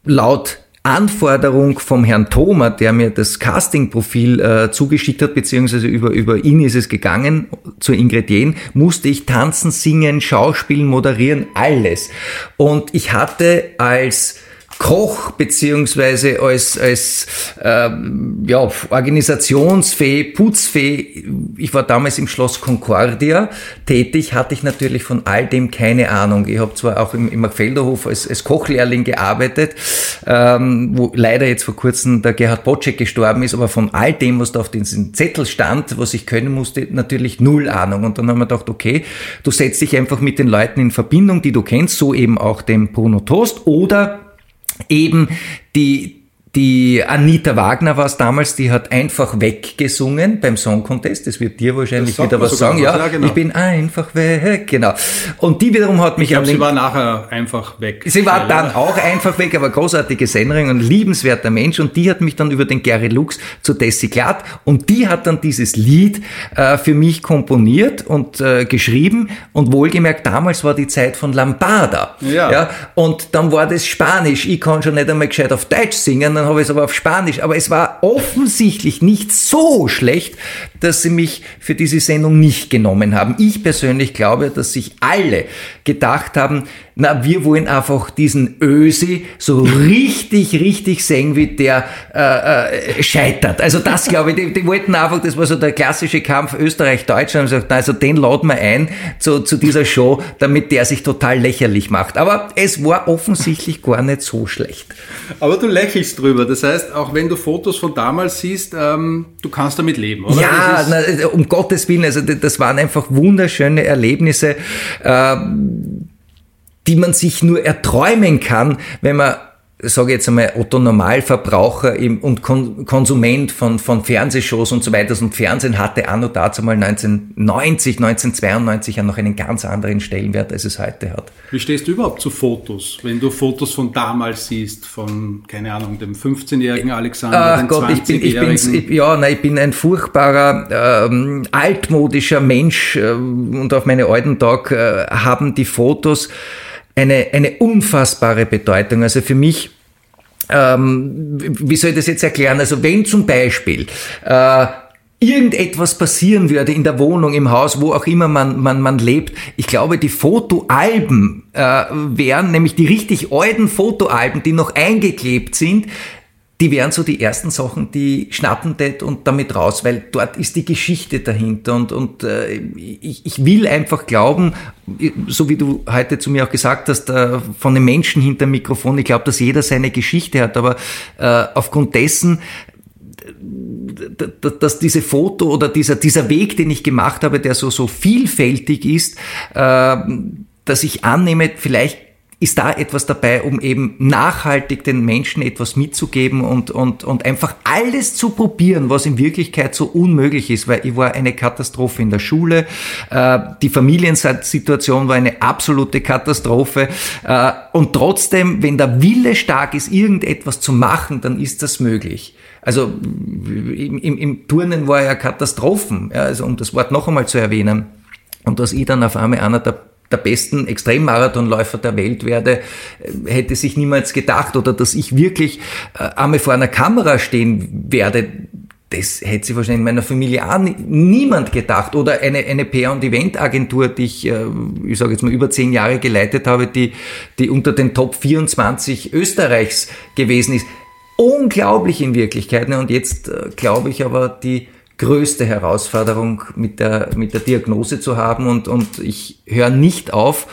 laut Anforderung vom Herrn Thoma, der mir das Castingprofil äh, zugeschickt hat, beziehungsweise über, über ihn ist es gegangen, zur Ingredien, musste ich tanzen, singen, schauspielen, moderieren, alles. Und ich hatte als Koch beziehungsweise als, als ähm, ja, Organisationsfee, Putzfee, ich war damals im Schloss Concordia tätig, hatte ich natürlich von all dem keine Ahnung. Ich habe zwar auch im, im Markfelderhof als, als Kochlehrling gearbeitet, ähm, wo leider jetzt vor kurzem der Gerhard Bocek gestorben ist, aber von all dem, was da auf diesem Zettel stand, was ich können musste, natürlich null Ahnung. Und dann haben wir gedacht, okay, du setzt dich einfach mit den Leuten in Verbindung, die du kennst, so eben auch dem Bruno Toast oder eben die, die Anita Wagner war es damals, die hat einfach weggesungen beim Song Contest. Das wird dir wahrscheinlich wieder was sagen. Ja, ja genau. ich bin einfach weg, genau. Und die wiederum hat mich. Ich glaube, sie war nachher einfach weg. Sie war dann auch einfach weg, aber großartige Sängerin und liebenswerter Mensch. Und die hat mich dann über den Gary Lux zu Tessie Glatt und die hat dann dieses Lied äh, für mich komponiert und äh, geschrieben. Und wohlgemerkt, damals war die Zeit von Lambada. Ja. ja. Und dann war das Spanisch. Ich kann schon nicht einmal gescheit auf Deutsch singen dann habe ich es aber auf Spanisch. Aber es war offensichtlich nicht so schlecht, dass sie mich für diese Sendung nicht genommen haben. Ich persönlich glaube, dass sich alle gedacht haben, na, wir wollen einfach diesen Ösi so richtig, richtig sehen, wie der äh, äh, scheitert. Also das glaube ich, die, die, wollten einfach, das war so der klassische Kampf Österreich-Deutschland, gesagt, also den laden wir ein zu, zu dieser Show, damit der sich total lächerlich macht. Aber es war offensichtlich gar nicht so schlecht. Aber du lächelst drüber, das heißt, auch wenn du Fotos von damals siehst, ähm, du kannst damit leben, oder? Ja, na, um Gottes Willen, also das waren einfach wunderschöne Erlebnisse. Äh, die man sich nur erträumen kann, wenn man sage jetzt einmal, Otto Normalverbraucher und Konsument von, von Fernsehshows und so weiter. Und Fernsehen hatte anno dazu mal 1990, 1992 ja noch einen ganz anderen Stellenwert, als es heute hat. Wie stehst du überhaupt zu Fotos? Wenn du Fotos von damals siehst, von, keine Ahnung, dem 15-jährigen Alexander, Ach Gott, ich bin, ich bin, ich, ja, nein, ich bin ein furchtbarer, ähm, altmodischer Mensch äh, und auf meine alten Tag äh, haben die Fotos eine, eine unfassbare Bedeutung. Also für mich, ähm, wie soll ich das jetzt erklären? Also wenn zum Beispiel äh, irgendetwas passieren würde in der Wohnung, im Haus, wo auch immer man, man, man lebt, ich glaube, die Fotoalben äh, wären, nämlich die richtig alten Fotoalben, die noch eingeklebt sind, die wären so die ersten Sachen, die schnappen det und damit raus, weil dort ist die Geschichte dahinter. Und, und äh, ich, ich will einfach glauben, so wie du heute zu mir auch gesagt hast, äh, von den Menschen hinter dem Mikrofon, ich glaube, dass jeder seine Geschichte hat, aber äh, aufgrund dessen, dass diese Foto oder dieser, dieser Weg, den ich gemacht habe, der so, so vielfältig ist, äh, dass ich annehme, vielleicht ist da etwas dabei, um eben nachhaltig den Menschen etwas mitzugeben und, und, und einfach alles zu probieren, was in Wirklichkeit so unmöglich ist, weil ich war eine Katastrophe in der Schule, äh, die Familiensituation war eine absolute Katastrophe äh, und trotzdem, wenn der Wille stark ist, irgendetwas zu machen, dann ist das möglich. Also im, im, im Turnen war ja Katastrophen, ja, also um das Wort noch einmal zu erwähnen. Und dass ich dann auf einmal einer der der besten Extremmarathonläufer der Welt werde, äh, hätte sich niemals gedacht. Oder dass ich wirklich äh, einmal vor einer Kamera stehen werde, das hätte sich wahrscheinlich in meiner Familie auch niemand gedacht. Oder eine, eine PR- und Eventagentur, die ich, äh, ich sage jetzt mal, über zehn Jahre geleitet habe, die, die unter den Top 24 Österreichs gewesen ist. Unglaublich in Wirklichkeit. Ne? Und jetzt glaube ich aber, die größte Herausforderung mit der, mit der Diagnose zu haben und, und ich höre nicht auf,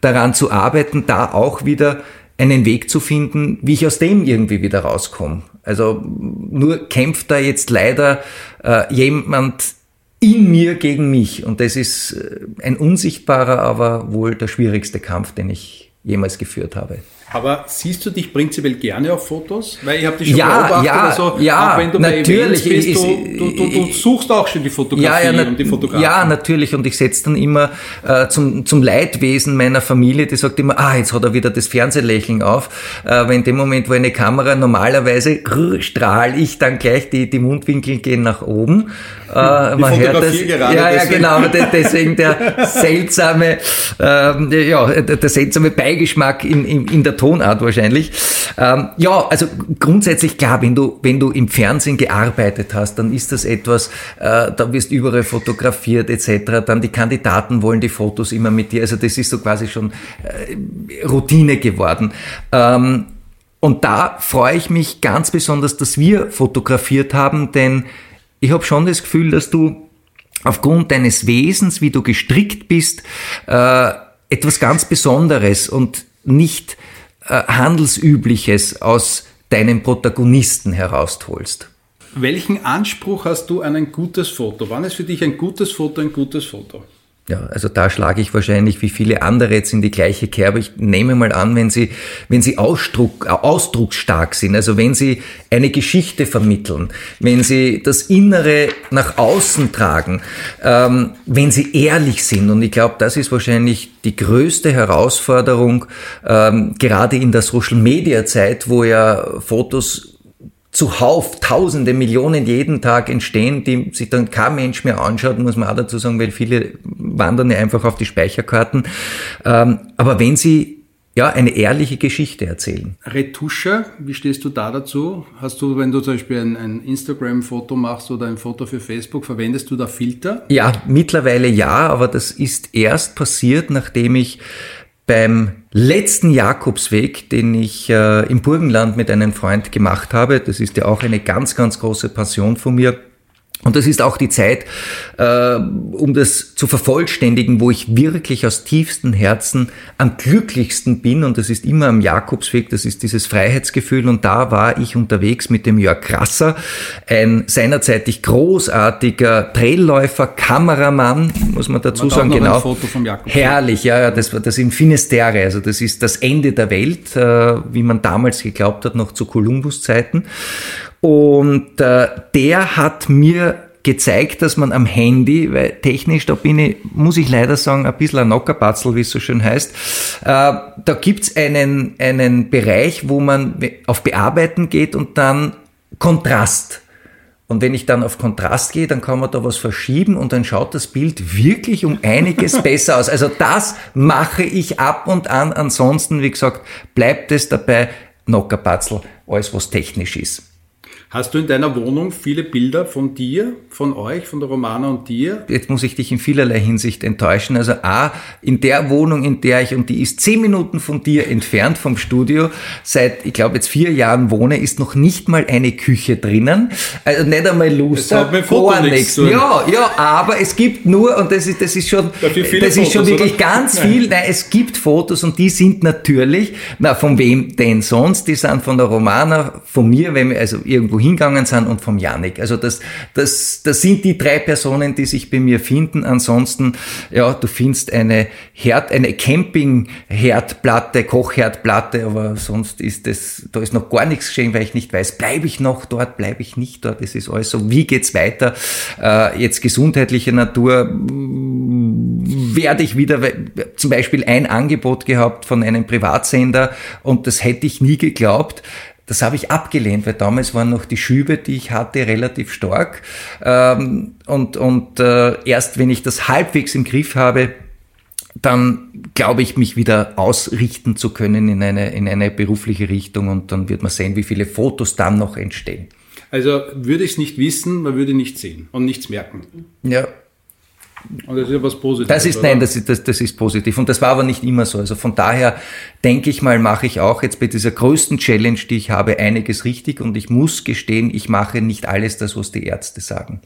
daran zu arbeiten, da auch wieder einen Weg zu finden, wie ich aus dem irgendwie wieder rauskomme. Also nur kämpft da jetzt leider äh, jemand in mir gegen mich und das ist äh, ein unsichtbarer, aber wohl der schwierigste Kampf, den ich jemals geführt habe. Aber siehst du dich prinzipiell gerne auf Fotos? Weil ich habe dich schon ja, beobachtet, ja, also ja, auch wenn du natürlich, bei bist, ist, du, du, du, du, suchst auch schon die Fotografie ja, ja, und die Fotografen. Ja, natürlich. Und ich setze dann immer äh, zum, zum Leidwesen meiner Familie, die sagt immer, ah, jetzt hat er wieder das Fernsehlächeln auf. Äh, weil in dem Moment, wo eine Kamera normalerweise strahle ich dann gleich, die, die Mundwinkel gehen nach oben. Äh, man hört das. Gerade ja, ja, genau. Deswegen der seltsame, äh, ja, der seltsame Beigeschmack in, in, in der Tonart wahrscheinlich. Ähm, ja, also grundsätzlich klar, wenn du, wenn du im Fernsehen gearbeitet hast, dann ist das etwas, äh, da wirst überall fotografiert etc. Dann die Kandidaten wollen die Fotos immer mit dir. Also das ist so quasi schon äh, Routine geworden. Ähm, und da freue ich mich ganz besonders, dass wir fotografiert haben, denn ich habe schon das Gefühl, dass du aufgrund deines Wesens, wie du gestrickt bist, äh, etwas ganz Besonderes und nicht Handelsübliches aus deinen Protagonisten herausholst. Welchen Anspruch hast du an ein gutes Foto? Wann ist für dich ein gutes Foto ein gutes Foto? Ja, also da schlage ich wahrscheinlich wie viele andere jetzt in die gleiche Kerbe. Ich nehme mal an, wenn Sie, wenn Sie Ausdruck, ausdrucksstark sind, also wenn Sie eine Geschichte vermitteln, wenn Sie das Innere nach außen tragen, ähm, wenn Sie ehrlich sind. Und ich glaube, das ist wahrscheinlich die größte Herausforderung, ähm, gerade in der Social-Media-Zeit, wo ja Fotos zuhauf Tausende, Millionen jeden Tag entstehen, die sich dann kein Mensch mehr anschaut, muss man auch dazu sagen, weil viele wandern ja einfach auf die Speicherkarten. Ähm, aber wenn sie ja, eine ehrliche Geschichte erzählen. Retusche, wie stehst du da dazu? Hast du, wenn du zum Beispiel ein, ein Instagram-Foto machst oder ein Foto für Facebook, verwendest du da Filter? Ja, mittlerweile ja, aber das ist erst passiert, nachdem ich beim letzten Jakobsweg, den ich äh, im Burgenland mit einem Freund gemacht habe, das ist ja auch eine ganz, ganz große Passion von mir, und das ist auch die Zeit, äh, um das zu vervollständigen, wo ich wirklich aus tiefstem Herzen am glücklichsten bin. Und das ist immer am Jakobsweg, das ist dieses Freiheitsgefühl. Und da war ich unterwegs mit dem Jörg Krasser, ein seinerzeitig großartiger Trailläufer, Kameramann, muss man dazu man sagen, genau. Ein Foto vom Herrlich, ja, ja, das war das in Finisterre. Also das ist das Ende der Welt, äh, wie man damals geglaubt hat, noch zu Kolumbus-Zeiten. Und äh, der hat mir gezeigt, dass man am Handy, weil technisch, da bin ich, muss ich leider sagen, ein bisschen ein Nockerpatzel, wie es so schön heißt, äh, da gibt's einen, einen Bereich, wo man auf Bearbeiten geht und dann Kontrast. Und wenn ich dann auf Kontrast gehe, dann kann man da was verschieben und dann schaut das Bild wirklich um einiges besser aus. Also das mache ich ab und an. Ansonsten, wie gesagt, bleibt es dabei, Nockerpatzel, alles was technisch ist. Hast du in deiner Wohnung viele Bilder von dir, von euch, von der Romana und dir? Jetzt muss ich dich in vielerlei Hinsicht enttäuschen. Also A, in der Wohnung, in der ich, und die ist zehn Minuten von dir entfernt vom Studio, seit, ich glaube, jetzt vier Jahren wohne, ist noch nicht mal eine Küche drinnen. Also nicht einmal Luster, gar nichts. Ja, ja, aber es gibt nur, und das ist, das ist schon, das Fotos, ist schon wirklich oder? ganz viel. Nein, es gibt Fotos und die sind natürlich, na, von wem denn sonst? Die sind von der Romana, von mir, wenn wir also irgendwo irgendwo hingegangen sind und vom Janik. Also das, das, das sind die drei Personen, die sich bei mir finden. Ansonsten, ja, du findest eine Herd, eine Camping-Herdplatte, Kochherdplatte, aber sonst ist das, da ist noch gar nichts geschehen, weil ich nicht weiß, bleibe ich noch dort, bleibe ich nicht dort. Das ist alles so. Wie geht's weiter? Äh, jetzt gesundheitlicher Natur werde ich wieder zum Beispiel ein Angebot gehabt von einem Privatsender und das hätte ich nie geglaubt. Das habe ich abgelehnt, weil damals waren noch die Schübe, die ich hatte, relativ stark. Ähm, und und äh, erst wenn ich das halbwegs im Griff habe, dann glaube ich, mich wieder ausrichten zu können in eine, in eine berufliche Richtung und dann wird man sehen, wie viele Fotos dann noch entstehen. Also würde ich es nicht wissen, man würde nichts sehen und nichts merken. Ja, und das ist ja was Positives. Das ist, oder? nein, das ist, das, das ist positiv. Und das war aber nicht immer so. Also von daher denke ich mal, mache ich auch jetzt bei dieser größten Challenge, die ich habe, einiges richtig. Und ich muss gestehen, ich mache nicht alles das, was die Ärzte sagen.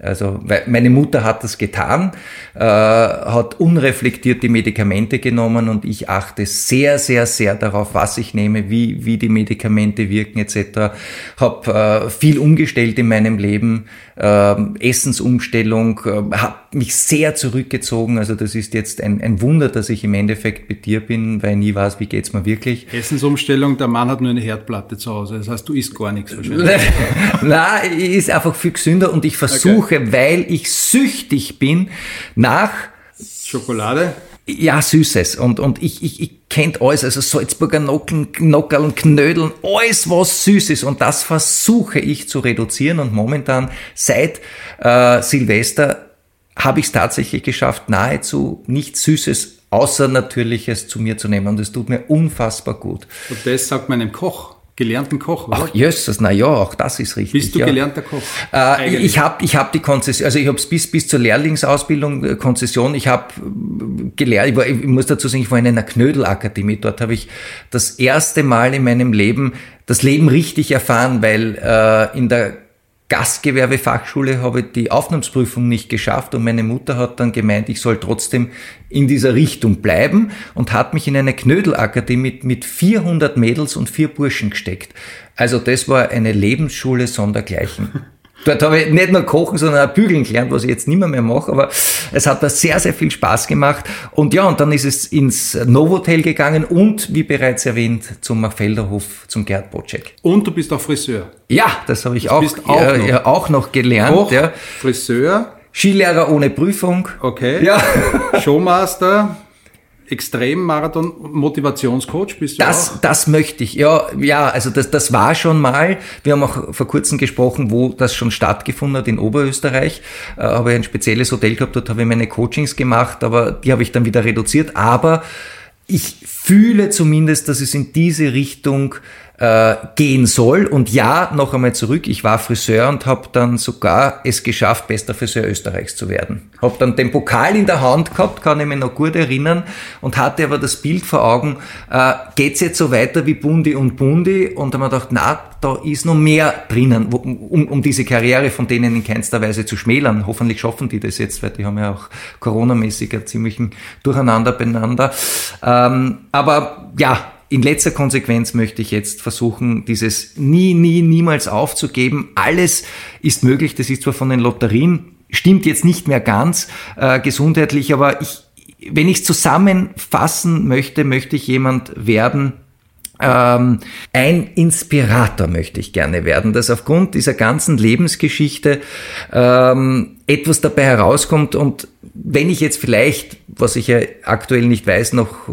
Also meine Mutter hat das getan, äh, hat unreflektiert die Medikamente genommen und ich achte sehr, sehr, sehr darauf, was ich nehme, wie, wie die Medikamente wirken etc. Habe äh, viel umgestellt in meinem Leben, äh, Essensumstellung, äh, habe mich sehr zurückgezogen. Also das ist jetzt ein, ein Wunder, dass ich im Endeffekt bei dir bin, weil ich nie weiß, wie geht's mir wirklich. Essensumstellung, der Mann hat nur eine Herdplatte zu Hause, das heißt, du isst gar nichts wahrscheinlich. Nein, ist einfach viel gesünder und ich versuche, okay. Weil ich süchtig bin nach Schokolade. Ja, Süßes. Und, und ich, ich, ich kennt alles, also Salzburger Nockeln, Knockerln, Knödeln, alles was süß ist. Und das versuche ich zu reduzieren. Und momentan seit äh, Silvester habe ich es tatsächlich geschafft, nahezu nichts Süßes, Außernatürliches zu mir zu nehmen. Und es tut mir unfassbar gut. Und das sagt man einem Koch gelernten Koch, oder? Ach, jösses, na ja, auch das ist richtig. Bist du ja. gelernter Koch? Äh, ich habe ich hab die Konzession, also ich habe es bis, bis zur Lehrlingsausbildung, äh, Konzession, ich habe äh, gelernt, ich, war, ich muss dazu sagen, ich war in einer Knödelakademie, dort habe ich das erste Mal in meinem Leben das Leben richtig erfahren, weil äh, in der Gastgewerbefachschule habe ich die Aufnahmsprüfung nicht geschafft und meine Mutter hat dann gemeint, ich soll trotzdem in dieser Richtung bleiben und hat mich in eine Knödelakademie mit, mit 400 Mädels und vier Burschen gesteckt. Also das war eine Lebensschule sondergleichen. Dort habe ich nicht nur kochen, sondern auch bügeln gelernt, was ich jetzt nicht mehr, mehr mache. Aber es hat mir sehr, sehr viel Spaß gemacht. Und ja, und dann ist es ins Novotel gegangen und, wie bereits erwähnt, zum Machfelderhof, zum Gerd Bocek. Und du bist auch Friseur. Ja, das habe ich das auch, auch, äh, noch. auch noch gelernt. Koch, ja. Friseur. Skilehrer ohne Prüfung. Okay. Ja. Showmaster. Extrem-Marathon-Motivationscoach bist du das, auch? Das möchte ich. Ja, ja, also das, das war schon mal. Wir haben auch vor kurzem gesprochen, wo das schon stattgefunden hat in Oberösterreich. Äh, habe ich ein spezielles Hotel gehabt, dort habe ich meine Coachings gemacht, aber die habe ich dann wieder reduziert. Aber ich fühle zumindest, dass es in diese Richtung äh, gehen soll. Und ja, noch einmal zurück, ich war Friseur und habe dann sogar es geschafft, bester Friseur Österreichs zu werden. Habe dann den Pokal in der Hand gehabt, kann ich mich noch gut erinnern, und hatte aber das Bild vor Augen, äh, geht's jetzt so weiter wie Bundi und Bundi? Und habe ich gedacht, na, da ist noch mehr drinnen, um, um diese Karriere von denen in keinster Weise zu schmälern. Hoffentlich schaffen die das jetzt, weil die haben ja auch coronamäßig einen ziemlichen Durcheinander beieinander. Ähm, aber ja, in letzter Konsequenz möchte ich jetzt versuchen, dieses nie, nie, niemals aufzugeben. Alles ist möglich. Das ist zwar von den Lotterien, stimmt jetzt nicht mehr ganz äh, gesundheitlich, aber ich, wenn ich es zusammenfassen möchte, möchte ich jemand werden, ähm, ein Inspirator möchte ich gerne werden, dass aufgrund dieser ganzen Lebensgeschichte ähm, etwas dabei herauskommt und wenn ich jetzt vielleicht, was ich ja aktuell nicht weiß, noch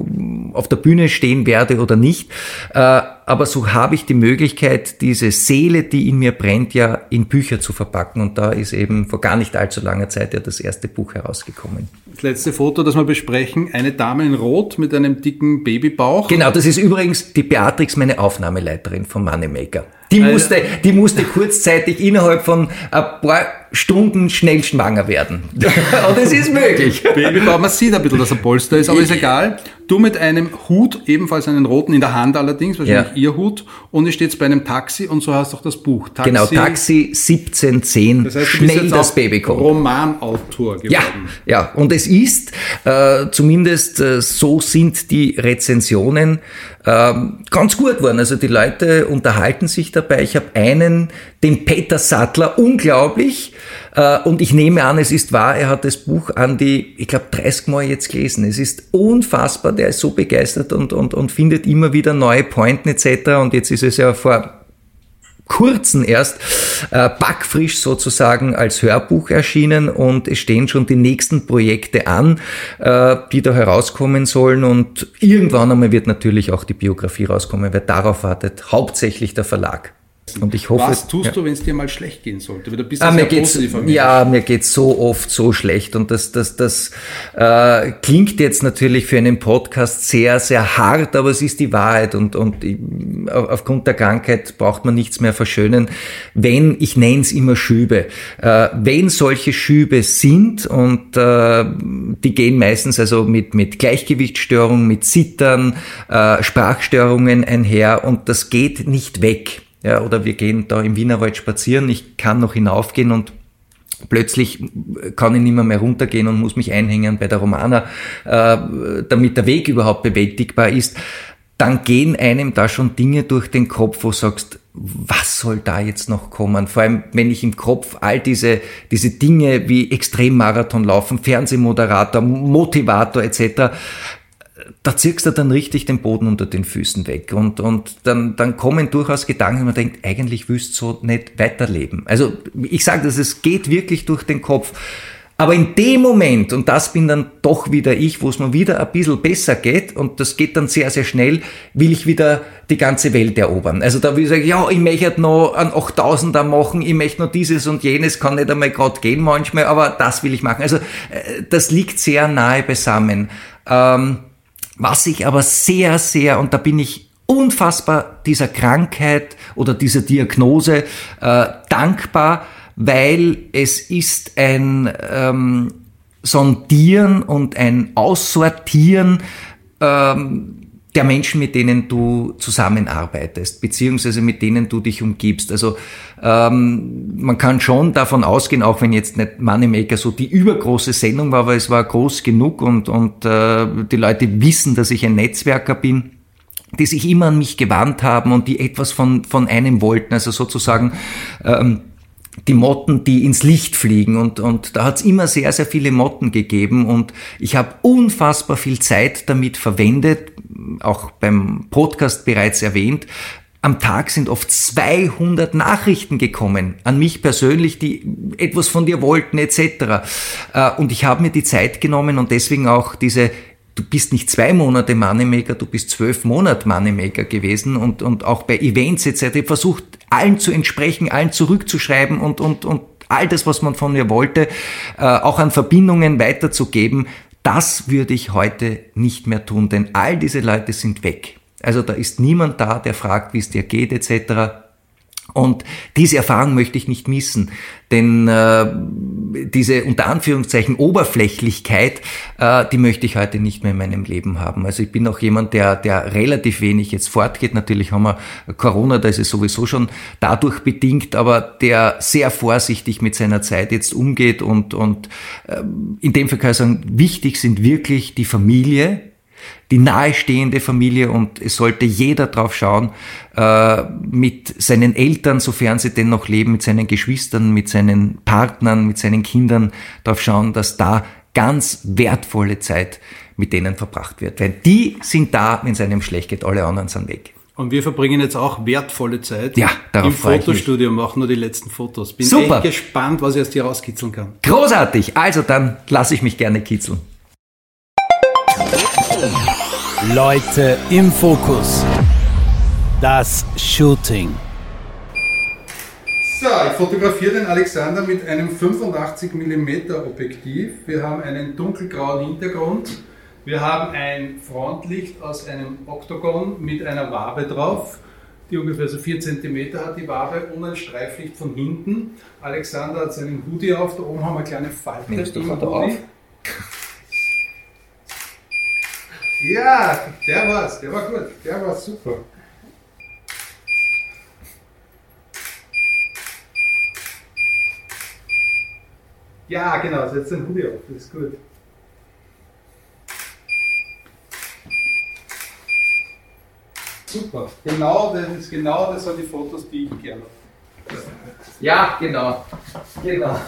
auf der Bühne stehen werde oder nicht, äh, aber so habe ich die Möglichkeit, diese Seele, die in mir brennt, ja in Bücher zu verpacken. Und da ist eben vor gar nicht allzu langer Zeit ja das erste Buch herausgekommen. Das letzte Foto, das wir besprechen, eine Dame in Rot mit einem dicken Babybauch. Genau, das ist übrigens die Beatrix, meine Aufnahmeleiterin von Moneymaker. Die musste, die musste kurzzeitig innerhalb von ein paar Stunden schnell schwanger werden. Und es ist möglich. Babybauch, man sieht ein bisschen, dass er Polster ist, aber ist egal. Du mit einem Hut, ebenfalls einen roten in der Hand allerdings, wahrscheinlich ja. ihr Hut, und ich stehe jetzt bei einem Taxi und so hast du auch das Buch. Taxi, genau, Taxi 1710, das heißt, schnell das Baby kommt. Romanautor geworden. Ja, ja, und es ist, äh, zumindest äh, so sind die Rezensionen, ähm, ganz gut geworden. Also die Leute unterhalten sich dabei. Ich habe einen, den Peter Sattler, unglaublich, äh, und ich nehme an, es ist wahr, er hat das Buch an die, ich glaube, 30 Mal jetzt gelesen. Es ist unfassbar, der ist so begeistert und, und, und findet immer wieder neue Pointen etc. Und jetzt ist es ja vor kurzen erst äh, backfrisch sozusagen als Hörbuch erschienen und es stehen schon die nächsten Projekte an, äh, die da herauskommen sollen und irgendwann einmal wird natürlich auch die Biografie rauskommen, weil darauf wartet hauptsächlich der Verlag. Und ich hoffe, Was tust ja. du, wenn es dir mal schlecht gehen sollte? du bist ah, mir geht's, ja, mir geht's so oft so schlecht und das, das, das äh, klingt jetzt natürlich für einen Podcast sehr, sehr hart, aber es ist die Wahrheit und, und aufgrund der Krankheit braucht man nichts mehr verschönen. Wenn, ich nenne es immer Schübe, äh, wenn solche Schübe sind und äh, die gehen meistens also mit, mit Gleichgewichtsstörungen, mit Zittern, äh, Sprachstörungen einher und das geht nicht weg. Ja, oder wir gehen da im Wienerwald spazieren, ich kann noch hinaufgehen und plötzlich kann ich nicht mehr, mehr runtergehen und muss mich einhängen bei der Romana, äh, damit der Weg überhaupt bewältigbar ist, dann gehen einem da schon Dinge durch den Kopf, wo du sagst, was soll da jetzt noch kommen? Vor allem, wenn ich im Kopf all diese, diese Dinge wie Extremmarathon laufen, Fernsehmoderator, Motivator etc., da zirkst du dann richtig den Boden unter den Füßen weg. Und, und dann, dann kommen durchaus Gedanken, man denkt, eigentlich wüsst so nicht weiterleben. Also ich sage das, es geht wirklich durch den Kopf. Aber in dem Moment, und das bin dann doch wieder ich, wo es mir wieder ein bisschen besser geht, und das geht dann sehr, sehr schnell, will ich wieder die ganze Welt erobern. Also da will ich sagen, ja, ich möchte noch einen 8000er machen, ich möchte noch dieses und jenes, kann nicht einmal gerade gehen manchmal, aber das will ich machen. Also äh, das liegt sehr nahe beisammen. Ähm, was ich aber sehr, sehr, und da bin ich unfassbar dieser Krankheit oder dieser Diagnose äh, dankbar, weil es ist ein ähm, Sondieren und ein Aussortieren ähm, der Menschen, mit denen du zusammenarbeitest, beziehungsweise mit denen du dich umgibst. Also ähm, man kann schon davon ausgehen, auch wenn jetzt nicht Moneymaker so die übergroße Sendung war, aber es war groß genug und, und äh, die Leute wissen, dass ich ein Netzwerker bin die sich immer an mich gewandt haben und die etwas von, von einem wollten, also sozusagen ähm, die Motten, die ins Licht fliegen. Und, und da hat es immer sehr, sehr viele Motten gegeben. Und ich habe unfassbar viel Zeit damit verwendet, auch beim Podcast bereits erwähnt. Am Tag sind oft 200 Nachrichten gekommen an mich persönlich, die etwas von dir wollten etc. Äh, und ich habe mir die Zeit genommen und deswegen auch diese du bist nicht zwei Monate Moneymaker, du bist zwölf Monate Moneymaker gewesen und, und auch bei Events etc. Versucht, allen zu entsprechen, allen zurückzuschreiben und, und, und all das, was man von mir wollte, äh, auch an Verbindungen weiterzugeben. Das würde ich heute nicht mehr tun, denn all diese Leute sind weg. Also da ist niemand da, der fragt, wie es dir geht etc. Und diese Erfahrung möchte ich nicht missen, denn äh, diese unter Anführungszeichen Oberflächlichkeit, äh, die möchte ich heute nicht mehr in meinem Leben haben. Also ich bin auch jemand, der, der relativ wenig jetzt fortgeht. Natürlich haben wir Corona, da ist es sowieso schon dadurch bedingt, aber der sehr vorsichtig mit seiner Zeit jetzt umgeht und, und äh, in dem Fall kann ich sagen, wichtig sind wirklich die Familie, die nahestehende Familie und es sollte jeder drauf schauen, äh, mit seinen Eltern, sofern sie denn noch leben, mit seinen Geschwistern, mit seinen Partnern, mit seinen Kindern drauf schauen, dass da ganz wertvolle Zeit mit denen verbracht wird. Weil die sind da, wenn es einem schlecht geht, alle anderen sind weg. Und wir verbringen jetzt auch wertvolle Zeit ja, im Fotostudio, machen nur die letzten Fotos. Bin Super. echt gespannt, was ich aus dir rauskitzeln kann. Großartig. Also dann lasse ich mich gerne kitzeln. Leute im Fokus. Das Shooting. So, ich fotografiere den Alexander mit einem 85 mm Objektiv. Wir haben einen dunkelgrauen Hintergrund. Wir haben ein Frontlicht aus einem Oktogon mit einer Wabe drauf, die ungefähr so 4 cm hat, die Wabe, und ein Streiflicht von hinten. Alexander hat seinen Hoodie auf, da oben haben wir eine kleine Falte im Hoodie. Auf. Ja, der war's, der war gut, der war super. Ja, genau, setz den Hoodie auf, das ist gut. Super, genau das ist genau das sind die Fotos, die ich gerne habe. Ja, genau. Genau.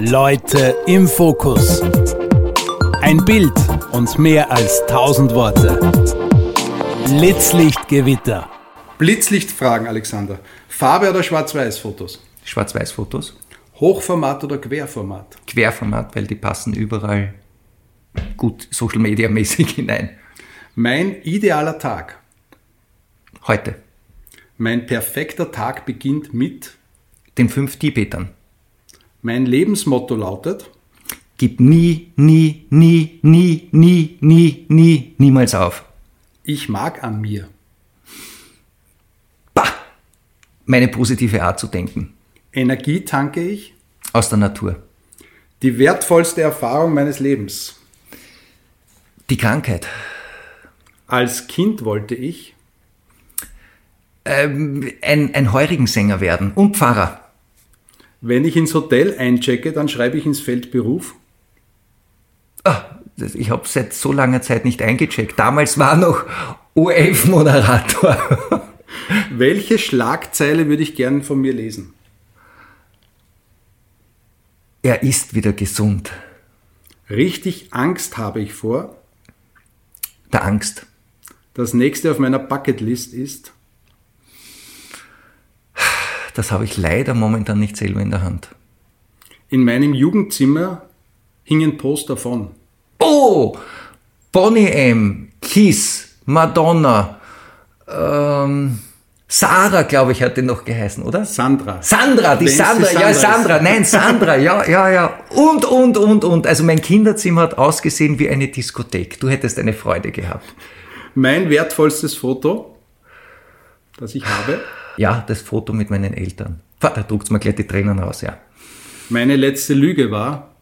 Leute im Fokus. Ein Bild und mehr als tausend Worte. Blitzlichtgewitter. Blitzlichtfragen, Alexander. Farbe oder Schwarz-Weiß-Fotos? Schwarz-Weiß-Fotos. Hochformat oder Querformat? Querformat, weil die passen überall gut Social Media mäßig hinein. Mein idealer Tag. Heute. Mein perfekter Tag beginnt mit. Den fünf Tibetern. Mein Lebensmotto lautet. Gib nie, nie, nie, nie, nie, nie, nie, niemals auf. Ich mag an mir. Bah! Meine positive Art zu denken. Energie tanke ich. Aus der Natur. Die wertvollste Erfahrung meines Lebens. Die Krankheit. Als Kind wollte ich. Ähm, ein, ein Heurigensänger werden und Pfarrer. Wenn ich ins Hotel einchecke, dann schreibe ich ins Feld Beruf. Ah, ich habe seit so langer Zeit nicht eingecheckt. Damals war noch OF-Moderator. Welche Schlagzeile würde ich gern von mir lesen? er ist wieder gesund. Richtig Angst habe ich vor. Der Angst. Das nächste auf meiner Bucketlist ist. Das habe ich leider momentan nicht selber in der Hand. In meinem Jugendzimmer hingen Poster von. Oh! Bonnie M., Kiss, Madonna, ähm, Sarah, glaube ich, hat die noch geheißen, oder? Sandra. Sandra, die Sandra, Sandra ja. Sandra, nein, Sandra, ja, ja, ja. Und, und, und, und. Also mein Kinderzimmer hat ausgesehen wie eine Diskothek. Du hättest eine Freude gehabt. Mein wertvollstes Foto, das ich habe. Ja, das Foto mit meinen Eltern. Da druckt's mir gleich die Tränen raus, ja. Meine letzte Lüge war.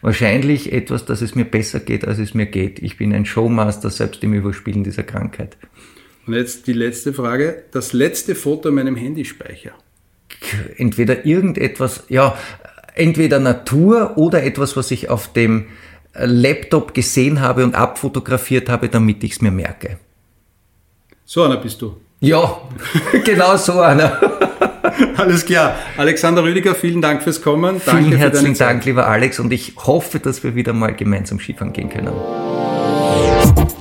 Wahrscheinlich etwas, dass es mir besser geht, als es mir geht. Ich bin ein Showmaster, selbst im Überspielen dieser Krankheit. Und jetzt die letzte Frage. Das letzte Foto in meinem Handyspeicher. Entweder irgendetwas, ja, entweder Natur oder etwas, was ich auf dem Laptop gesehen habe und abfotografiert habe, damit ich es mir merke. So einer bist du. Ja, genau so einer. Alles klar. Alexander Rüdiger, vielen Dank fürs Kommen. Danke Vielen für herzlichen. Dank, lieber Alex, und ich hoffe, dass wir wieder mal gemeinsam Skifahren gehen können.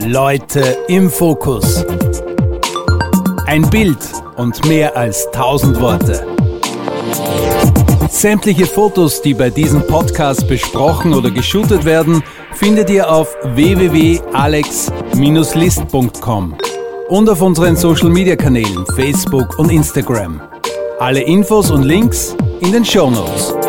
Leute im Fokus. Ein Bild und mehr als tausend Worte. Sämtliche Fotos, die bei diesem Podcast besprochen oder geshootet werden, findet ihr auf www.alex-list.com und auf unseren Social Media Kanälen Facebook und Instagram. Alle Infos und Links in den Show Notes.